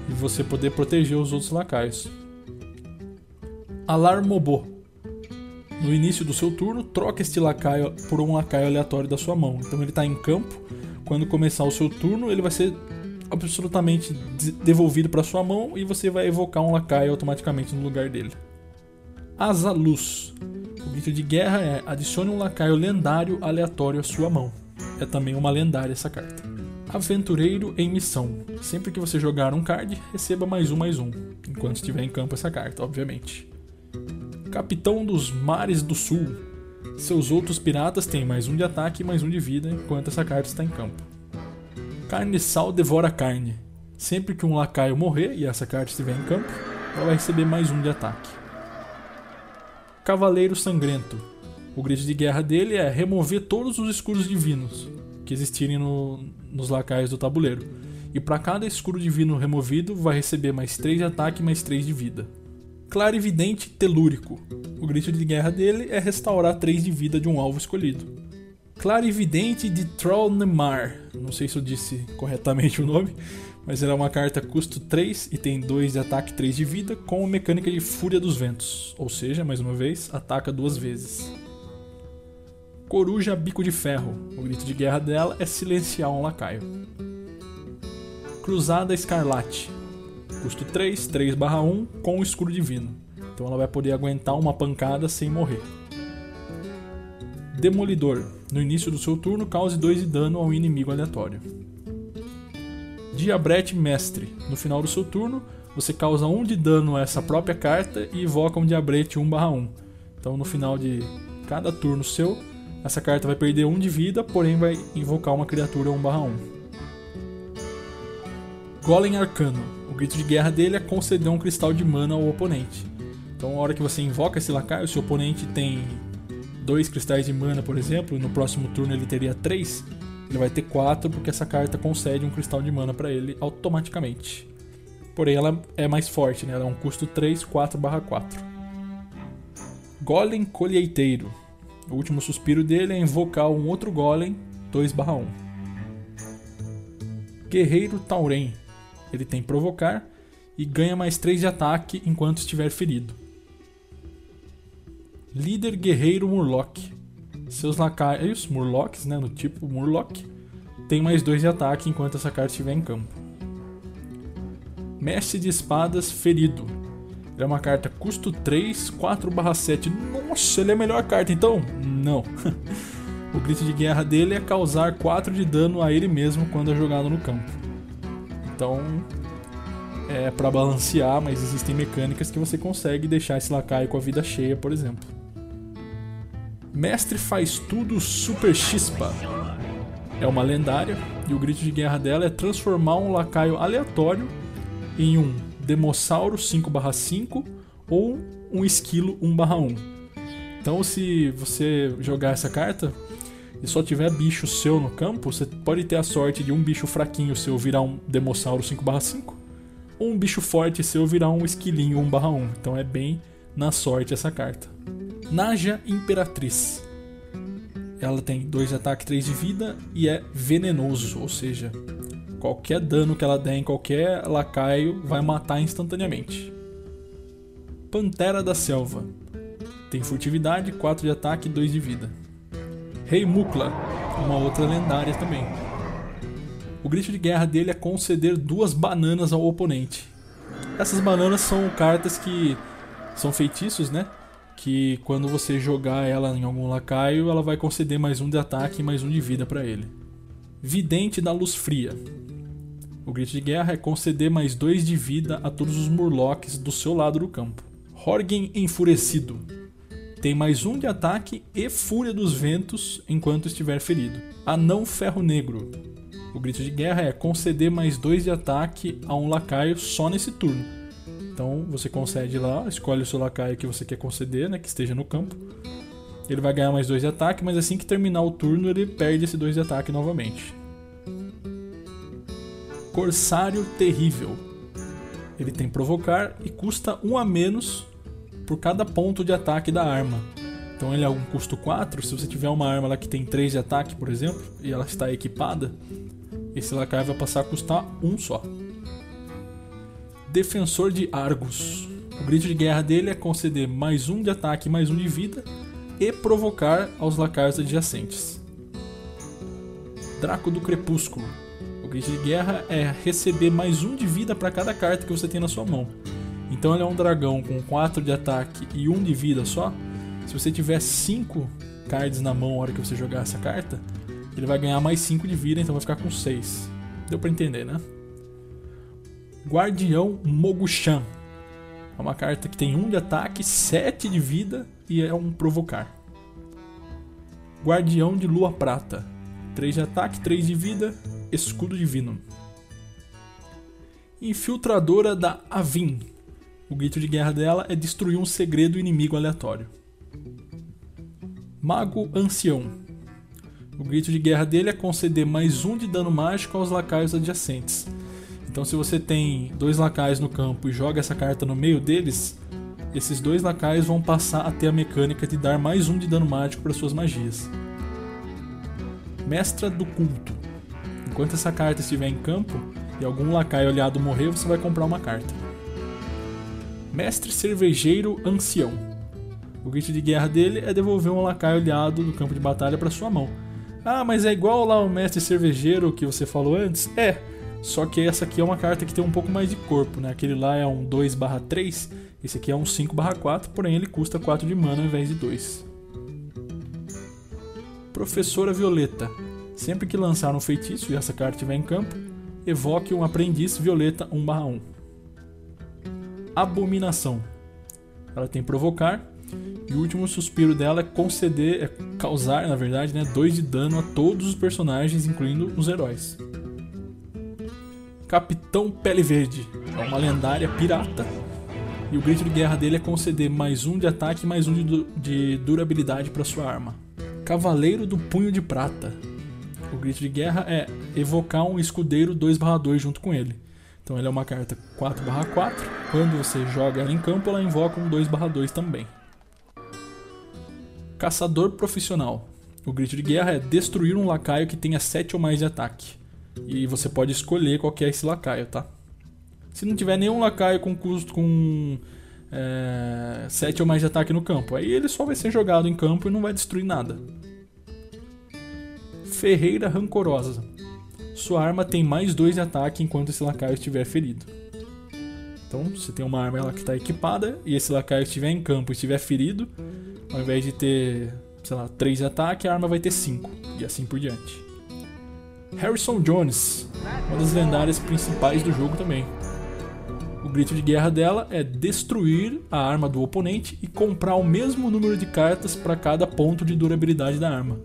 E você poder proteger os outros lacaios. Alarmobô. No início do seu turno, troca este lacaio por um lacaio aleatório da sua mão. Então ele está em campo. Quando começar o seu turno, ele vai ser absolutamente devolvido para sua mão e você vai evocar um lacaio automaticamente no lugar dele. Asa Luz. O grito de guerra é adicione um lacaio lendário aleatório à sua mão. É também uma lendária essa carta. Aventureiro em missão. Sempre que você jogar um card, receba mais um mais um, enquanto estiver em campo essa carta, obviamente. Capitão dos Mares do Sul. Seus outros piratas têm mais um de ataque e mais um de vida enquanto essa carta está em campo. Carniçal devora carne. Sempre que um lacaio morrer e essa carta estiver em campo, ela vai receber mais um de ataque. Cavaleiro Sangrento. O grito de guerra dele é remover todos os escudos divinos que existirem no, nos lacaios do tabuleiro. E para cada escudo divino removido, vai receber mais 3 de ataque e mais 3 de vida. Clarividente Telúrico. O grito de guerra dele é restaurar 3 de vida de um alvo escolhido. Clarividente de Trollnemar. Não sei se eu disse corretamente o nome, mas ela é uma carta custo 3 e tem 2 de ataque e 3 de vida, com mecânica de Fúria dos Ventos. Ou seja, mais uma vez, ataca duas vezes. Coruja Bico de Ferro. O grito de guerra dela é silenciar um lacaio. Cruzada Escarlate. Custo 3, 3 1, com o escudo divino. Então ela vai poder aguentar uma pancada sem morrer. Demolidor. No início do seu turno, cause 2 de dano ao inimigo aleatório. Diabrete Mestre. No final do seu turno, você causa 1 de dano a essa própria carta e invoca um Diabrete 1/1. Então no final de cada turno seu, essa carta vai perder 1 de vida, porém vai invocar uma criatura 1/1. Golem Arcano. O grito de guerra dele é conceder um cristal de mana ao oponente. Então, na hora que você invoca esse lacaio, se o oponente tem dois cristais de mana, por exemplo, e no próximo turno ele teria três, ele vai ter quatro porque essa carta concede um cristal de mana para ele automaticamente. Porém, ela é mais forte, né? Ela é um custo 3, 4/4. Golem Colheiteiro. O último suspiro dele é invocar um outro Golem 2/1. Guerreiro Tauren. Ele tem provocar e ganha mais 3 de ataque enquanto estiver ferido. Líder Guerreiro Murloc. Seus lacaios, Murlocs, né, no tipo Murloc, tem mais 2 de ataque enquanto essa carta estiver em campo. Mestre de Espadas Ferido. Ele é uma carta custo 3, 4/7. Nossa, ele é a melhor carta então? Não. o grito de guerra dele é causar 4 de dano a ele mesmo quando é jogado no campo. Então, é para balancear, mas existem mecânicas que você consegue deixar esse lacaio com a vida cheia, por exemplo. Mestre faz tudo Super Chispa. É uma lendária e o grito de guerra dela é transformar um lacaio aleatório em um Demossauro 5/5 ou um Esquilo 1/1. Então, se você jogar essa carta e só tiver bicho seu no campo, você pode ter a sorte de um bicho fraquinho seu virar um Demossauro 5/5 ou um bicho forte seu virar um Esquilinho 1/1. Então é bem na sorte essa carta. Naja Imperatriz. Ela tem 2 de ataque, 3 de vida e é venenoso, ou seja, qualquer dano que ela der em qualquer lacaio vai matar instantaneamente. Pantera da Selva. Tem furtividade, 4 de ataque e 2 de vida. Rei Mukla, uma outra lendária também. O grito de guerra dele é conceder duas bananas ao oponente. Essas bananas são cartas que são feitiços, né? que quando você jogar ela em algum lacaio, ela vai conceder mais um de ataque e mais um de vida para ele. Vidente da Luz Fria. O grito de guerra é conceder mais dois de vida a todos os Murlocs do seu lado do campo. Horgen Enfurecido. Tem mais um de ataque e Fúria dos Ventos enquanto estiver ferido. Anão Ferro Negro. O grito de guerra é conceder mais dois de ataque a um lacaio só nesse turno. Então você concede lá, escolhe o seu lacaio que você quer conceder, né, que esteja no campo. Ele vai ganhar mais dois de ataque, mas assim que terminar o turno ele perde esse dois de ataque novamente. Corsário Terrível. Ele tem provocar e custa um a menos por cada ponto de ataque da arma. Então ele é um custo 4. Se você tiver uma arma lá que tem 3 de ataque, por exemplo, e ela está equipada, esse lacaio vai passar a custar um só. Defensor de Argus. O grito de guerra dele é conceder mais um de ataque, mais um de vida e provocar aos lacaios adjacentes. Draco do Crepúsculo. O grito de guerra é receber mais um de vida para cada carta que você tem na sua mão. Então ele é um dragão com 4 de ataque e 1 de vida só. Se você tiver 5 cards na mão na hora que você jogar essa carta, ele vai ganhar mais 5 de vida, então vai ficar com 6. Deu pra entender, né? Guardião Mogushan. É uma carta que tem 1 de ataque, 7 de vida e é um provocar. Guardião de Lua Prata. 3 de ataque, 3 de vida, escudo divino. Infiltradora da Avin. O grito de guerra dela é destruir um segredo inimigo aleatório. Mago Ancião. O grito de guerra dele é conceder mais um de dano mágico aos lacaios adjacentes. Então, se você tem dois lacaios no campo e joga essa carta no meio deles, esses dois lacaios vão passar a ter a mecânica de dar mais um de dano mágico para suas magias. Mestra do Culto. Enquanto essa carta estiver em campo e algum lacaio aliado morrer, você vai comprar uma carta. Mestre Cervejeiro Ancião. O grito de guerra dele é devolver um lacaio aliado do campo de batalha para sua mão. Ah, mas é igual lá o Mestre Cervejeiro que você falou antes? É, só que essa aqui é uma carta que tem um pouco mais de corpo, né? Aquele lá é um 2/3, esse aqui é um 5/4, porém ele custa 4 de mana ao invés de 2. Professora Violeta. Sempre que lançar um feitiço e essa carta estiver em campo, evoque um aprendiz Violeta 1/1. Abominação. Ela tem provocar e o último suspiro dela é conceder, é causar, na verdade, né, 2 de dano a todos os personagens, incluindo os heróis. Capitão Pele Verde é uma lendária pirata. E o grito de guerra dele é conceder mais um de ataque e mais um de, du de durabilidade para sua arma. Cavaleiro do Punho de Prata. O grito de guerra é evocar um escudeiro 2/2 junto com ele. Então ele é uma carta 4/4. Quando você joga ela em campo, ela invoca um 2/2 também. Caçador Profissional. O grito de guerra é destruir um lacaio que tenha 7 ou mais de ataque. E você pode escolher qual é esse lacaio, tá? Se não tiver nenhum lacaio com custo com é, 7 ou mais de ataque no campo, aí ele só vai ser jogado em campo e não vai destruir nada. Ferreira Rancorosa. Sua arma tem mais 2 de ataque enquanto esse lacaio estiver ferido. Então, você tem uma arma que está equipada e esse lacaio estiver em campo e estiver ferido, ao invés de ter, sei lá, 3 de ataque, a arma vai ter 5 e assim por diante. Harrison Jones, uma das lendárias principais do jogo também. Grito de guerra dela é destruir a arma do oponente e comprar o mesmo número de cartas para cada ponto de durabilidade da arma.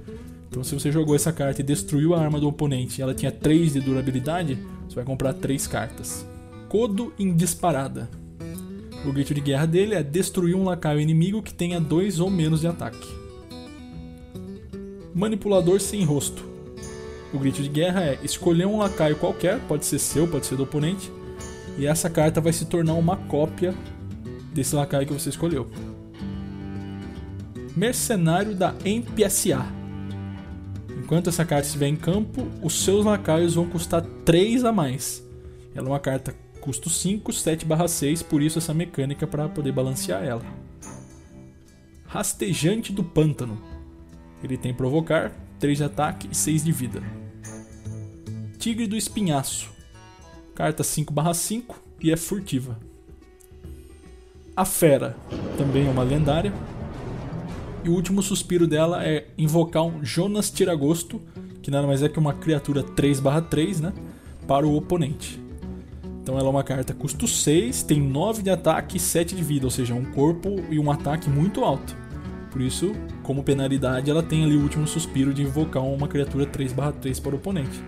Então, se você jogou essa carta e destruiu a arma do oponente e ela tinha 3 de durabilidade, você vai comprar 3 cartas. Codo em disparada. O grito de guerra dele é destruir um lacaio inimigo que tenha 2 ou menos de ataque. Manipulador sem rosto. O grito de guerra é escolher um lacaio qualquer, pode ser seu, pode ser do oponente, e essa carta vai se tornar uma cópia desse lacaio que você escolheu. Mercenário da MPSA. Enquanto essa carta estiver em campo, os seus lacaios vão custar 3 a mais. Ela é uma carta custo 5, 7/6, por isso essa mecânica para poder balancear ela. Rastejante do Pântano. Ele tem provocar, 3 de ataque e 6 de vida. Tigre do Espinhaço. Carta 5/5 e é furtiva. A Fera também é uma lendária. E o último suspiro dela é invocar um Jonas Tiragosto, que nada mais é que uma criatura 3/3, né? Para o oponente. Então ela é uma carta custo 6, tem 9 de ataque e 7 de vida, ou seja, um corpo e um ataque muito alto. Por isso, como penalidade, ela tem ali o último suspiro de invocar uma criatura 3/3 para o oponente.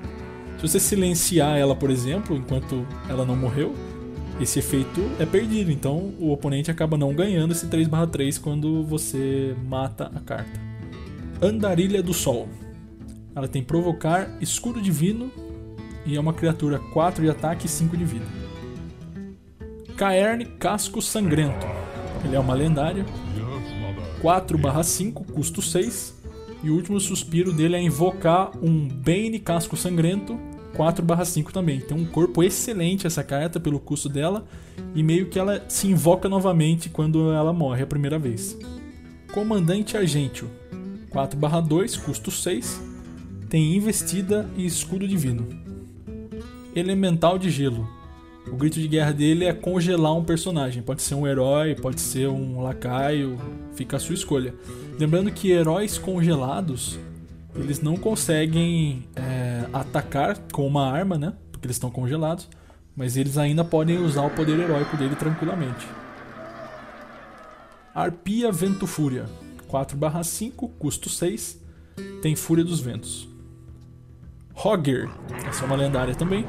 Se você silenciar ela, por exemplo, enquanto ela não morreu, esse efeito é perdido. Então o oponente acaba não ganhando esse 3/3 quando você mata a carta. Andarilha do Sol. Ela tem provocar, escudo divino e é uma criatura 4 de ataque e 5 de vida. Caerne Casco Sangrento. Ele é uma lendária. 4/5, custo 6. E o último suspiro dele é invocar um Bane Casco Sangrento 4/5 também. Tem um corpo excelente essa carta pelo custo dela e meio que ela se invoca novamente quando ela morre a primeira vez. Comandante Argentio 4/2, custo 6. Tem investida e escudo divino. Elemental de Gelo. O grito de guerra dele é congelar um personagem. Pode ser um herói, pode ser um lacaio, fica a sua escolha. Lembrando que heróis congelados eles não conseguem é, atacar com uma arma, né? Porque eles estão congelados. Mas eles ainda podem usar o poder heróico dele tranquilamente. Arpia Vento Fúria. 4/5, custo 6. Tem Fúria dos Ventos. Hogger. Essa é uma lendária também.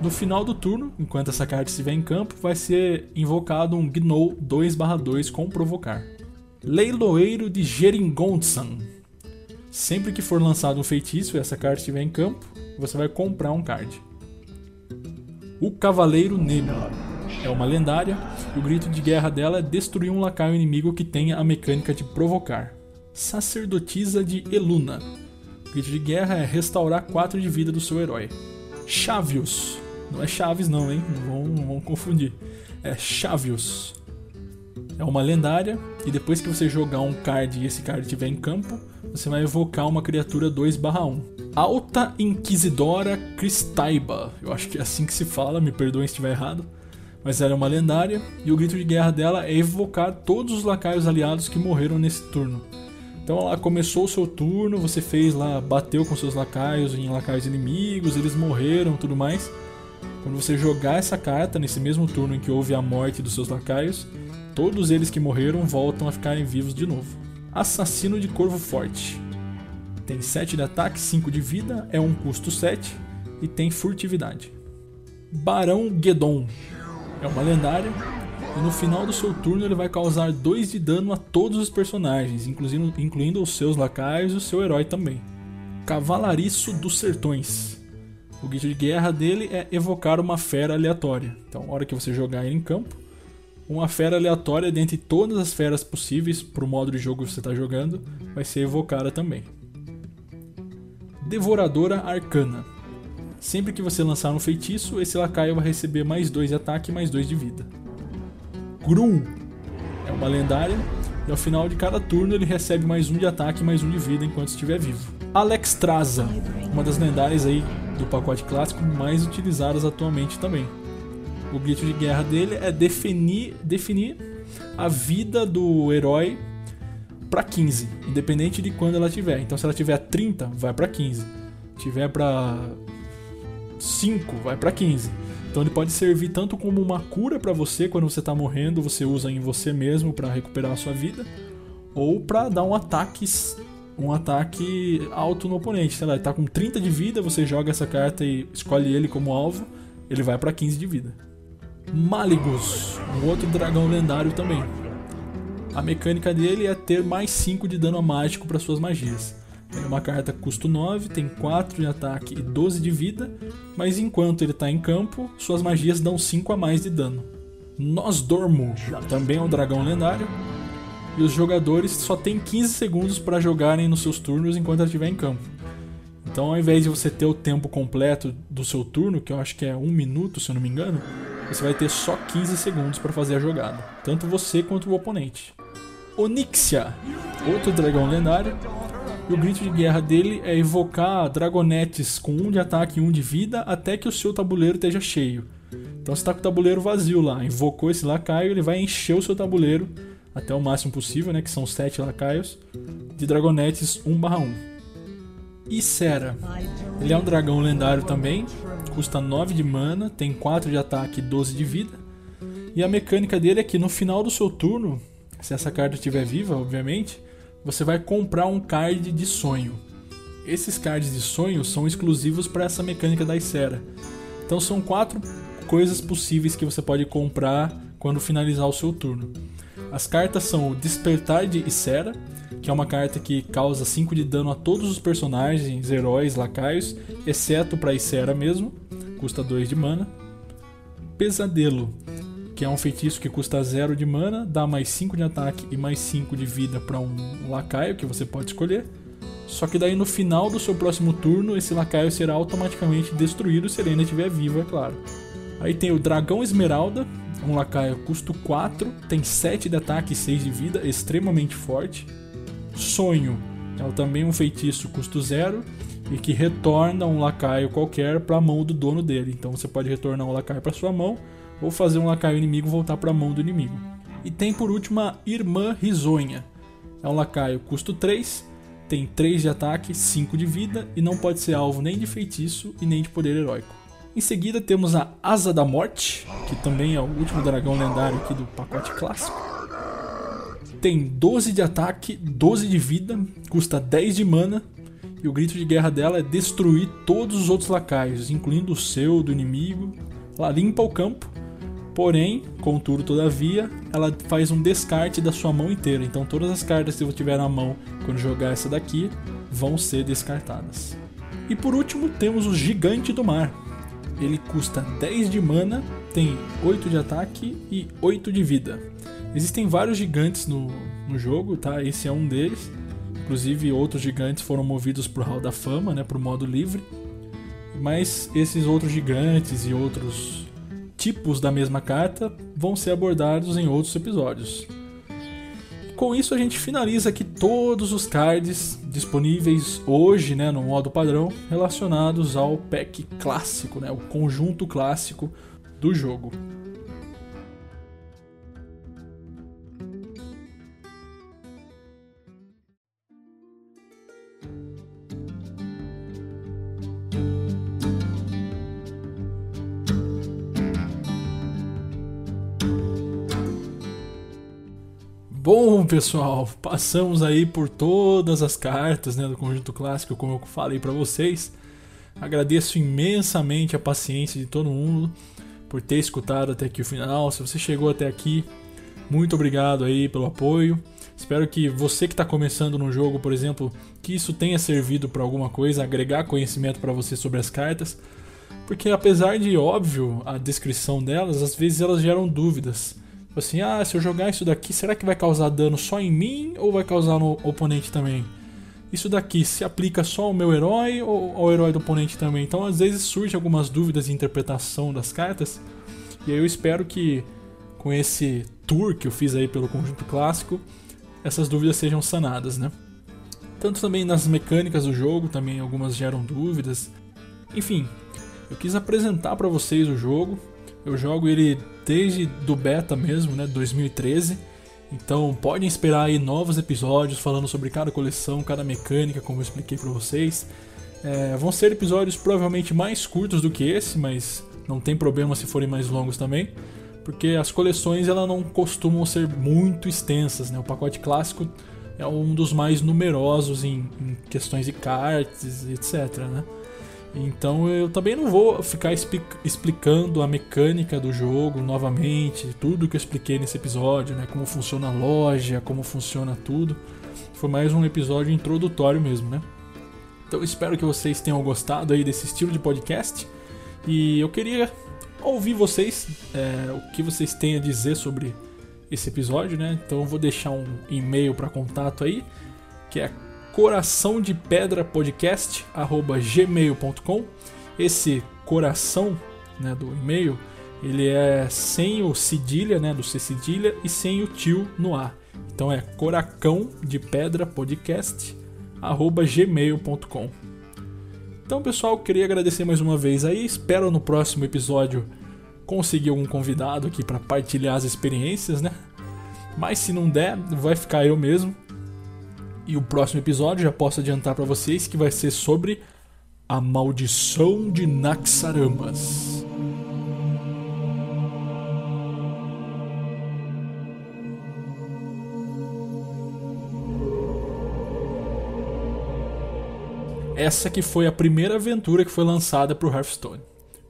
No final do turno, enquanto essa carta estiver em campo, vai ser invocado um Gnou 2/2 com Provocar. Leiloeiro de Geringonsan. Sempre que for lançado um feitiço e essa carta estiver em campo, você vai comprar um card. O Cavaleiro Negro é uma lendária e o grito de guerra dela é destruir um lacaio inimigo que tenha a mecânica de provocar. Sacerdotisa de Eluna. O grito de guerra é restaurar 4 de vida do seu herói. Chavius. Não é Chaves não, hein? Não vão, não vão confundir. É Chavius. É uma lendária e depois que você jogar um card e esse card estiver em campo, você vai evocar uma criatura 2/1. Alta Inquisidora Cristaiba. Eu acho que é assim que se fala, me perdoem se estiver errado. Mas ela é uma lendária e o grito de guerra dela é evocar todos os lacaios aliados que morreram nesse turno. Então ela começou o seu turno, você fez lá, bateu com seus lacaios em lacaios inimigos, eles morreram, tudo mais. Quando você jogar essa carta nesse mesmo turno em que houve a morte dos seus lacaios, todos eles que morreram voltam a ficarem vivos de novo. Assassino de Corvo Forte. Tem 7 de ataque, 5 de vida, é um custo 7 e tem furtividade. Barão Gedon. É uma lendária e no final do seu turno ele vai causar 2 de dano a todos os personagens, incluindo, incluindo os seus lacaios e o seu herói também. Cavalariço dos Sertões. O guia de guerra dele é evocar uma fera aleatória. Então, na hora que você jogar ele em campo, uma fera aleatória dentre todas as feras possíveis para o modo de jogo que você está jogando vai ser evocada também. Devoradora Arcana. Sempre que você lançar um feitiço, esse lacaio vai receber mais 2 de ataque e mais 2 de vida. Gru é uma lendária e ao final de cada turno ele recebe mais 1 um de ataque e mais 1 um de vida enquanto estiver vivo. Alexstrasza, uma das lendárias aí do pacote clássico mais utilizadas atualmente também. O grito de guerra dele é definir, definir a vida do herói para 15, independente de quando ela tiver. Então se ela tiver 30, vai para 15. Tiver para 5, vai para 15. Então ele pode servir tanto como uma cura para você quando você tá morrendo, você usa em você mesmo para recuperar a sua vida, ou para dar um ataque um ataque alto no oponente. Sei lá, ele tá com 30 de vida, você joga essa carta e escolhe ele como alvo, ele vai para 15 de vida. Maligus, um outro dragão lendário também. A mecânica dele é ter mais 5 de dano mágico para suas magias. é uma carta custo 9, tem 4 de ataque e 12 de vida, mas enquanto ele está em campo, suas magias dão 5 a mais de dano. Nosdormo, também é um dragão lendário, e os jogadores só têm 15 segundos para jogarem nos seus turnos enquanto ele estiver em campo. Então, ao invés de você ter o tempo completo do seu turno, que eu acho que é um minuto, se eu não me engano, você vai ter só 15 segundos para fazer a jogada, tanto você quanto o oponente. Onyxia, outro dragão lendário, e o grito de guerra dele é evocar dragonetes com 1 um de ataque e 1 um de vida até que o seu tabuleiro esteja cheio. Então você está com o tabuleiro vazio lá, invocou esse lacaio, ele vai encher o seu tabuleiro até o máximo possível, né, que são 7 lacaios, de dragonetes 1/1. Icera. Ele é um dragão lendário também, custa 9 de mana, tem 4 de ataque e 12 de vida. E a mecânica dele é que no final do seu turno, se essa carta estiver viva, obviamente, você vai comprar um card de sonho. Esses cards de sonho são exclusivos para essa mecânica da Icera. Então são quatro coisas possíveis que você pode comprar quando finalizar o seu turno. As cartas são o Despertar de Icera, que é uma carta que causa 5 de dano a todos os personagens, heróis, lacaios, exceto para Icera mesmo, custa 2 de mana. Pesadelo, que é um feitiço que custa 0 de mana, dá mais 5 de ataque e mais 5 de vida para um lacaio que você pode escolher. Só que daí no final do seu próximo turno, esse lacaio será automaticamente destruído se ele ainda estiver vivo, é claro. Aí tem o Dragão Esmeralda, um lacaio custo 4, tem 7 de ataque e 6 de vida, extremamente forte. Sonho é também um feitiço custo 0 e que retorna um lacaio qualquer para a mão do dono dele. Então você pode retornar um lacaio para sua mão ou fazer um lacaio inimigo voltar para a mão do inimigo. E tem por último a Irmã Risonha. É um lacaio custo 3, tem 3 de ataque, 5 de vida e não pode ser alvo nem de feitiço e nem de poder heróico. Em seguida temos a Asa da Morte, que também é o último dragão lendário aqui do pacote clássico. Tem 12 de ataque, 12 de vida, custa 10 de mana e o grito de guerra dela é destruir todos os outros lacaios, incluindo o seu, do inimigo. Ela limpa o campo Porém, contudo, todavia, ela faz um descarte da sua mão inteira. Então todas as cartas que você tiver na mão quando jogar essa daqui vão ser descartadas. E por último, temos o Gigante do Mar. Ele custa 10 de mana, tem 8 de ataque e 8 de vida. Existem vários gigantes no, no jogo, tá? Esse é um deles. Inclusive, outros gigantes foram movidos pro Hall da Fama, né? Pro modo livre. Mas esses outros gigantes e outros tipos da mesma carta vão ser abordados em outros episódios. Com isso a gente finaliza aqui todos os cards disponíveis hoje, né, no modo padrão, relacionados ao pack clássico, né, o conjunto clássico do jogo. Pessoal, passamos aí por todas as cartas né, do conjunto clássico, como eu falei para vocês. Agradeço imensamente a paciência de todo mundo por ter escutado até aqui o final. Se você chegou até aqui, muito obrigado aí pelo apoio. Espero que você que está começando no jogo, por exemplo, que isso tenha servido para alguma coisa, agregar conhecimento para você sobre as cartas, porque apesar de óbvio a descrição delas, às vezes elas geram dúvidas. Tipo assim, ah, se eu jogar isso daqui, será que vai causar dano só em mim ou vai causar no oponente também? Isso daqui se aplica só ao meu herói ou ao herói do oponente também? Então, às vezes surgem algumas dúvidas de interpretação das cartas. E aí eu espero que com esse tour que eu fiz aí pelo conjunto clássico, essas dúvidas sejam sanadas, né? Tanto também nas mecânicas do jogo, também algumas geram dúvidas. Enfim, eu quis apresentar para vocês o jogo. Eu jogo ele desde do beta mesmo, né, 2013. Então podem esperar aí novos episódios falando sobre cada coleção, cada mecânica, como eu expliquei para vocês. É, vão ser episódios provavelmente mais curtos do que esse, mas não tem problema se forem mais longos também, porque as coleções elas não costumam ser muito extensas. Né? O pacote clássico é um dos mais numerosos em, em questões de cards, etc. Né? Então eu também não vou ficar explicando a mecânica do jogo novamente, tudo que eu expliquei nesse episódio, né? Como funciona a loja, como funciona tudo. Foi mais um episódio introdutório mesmo, né? Então espero que vocês tenham gostado aí desse estilo de podcast. E eu queria ouvir vocês, é, o que vocês têm a dizer sobre esse episódio, né? Então eu vou deixar um e-mail para contato aí, que é coração de pedra podcast gmail.com esse coração né, do e-mail ele é sem o cedilha né do C cedilha e sem o tio no A. Então é coracão de pedra podcast gmail.com então pessoal queria agradecer mais uma vez aí. Espero no próximo episódio conseguir algum convidado aqui para partilhar as experiências né? Mas se não der vai ficar eu mesmo e o próximo episódio já posso adiantar para vocês que vai ser sobre a maldição de Naxaramas. Essa que foi a primeira aventura que foi lançada para o Hearthstone.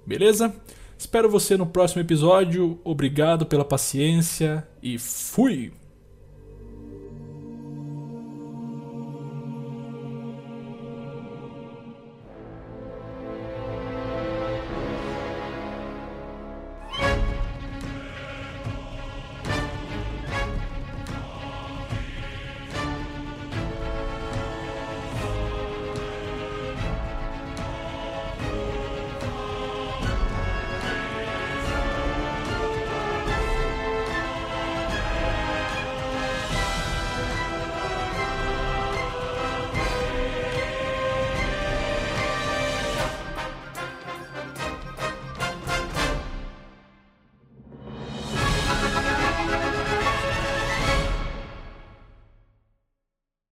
Beleza? Espero você no próximo episódio. Obrigado pela paciência e fui!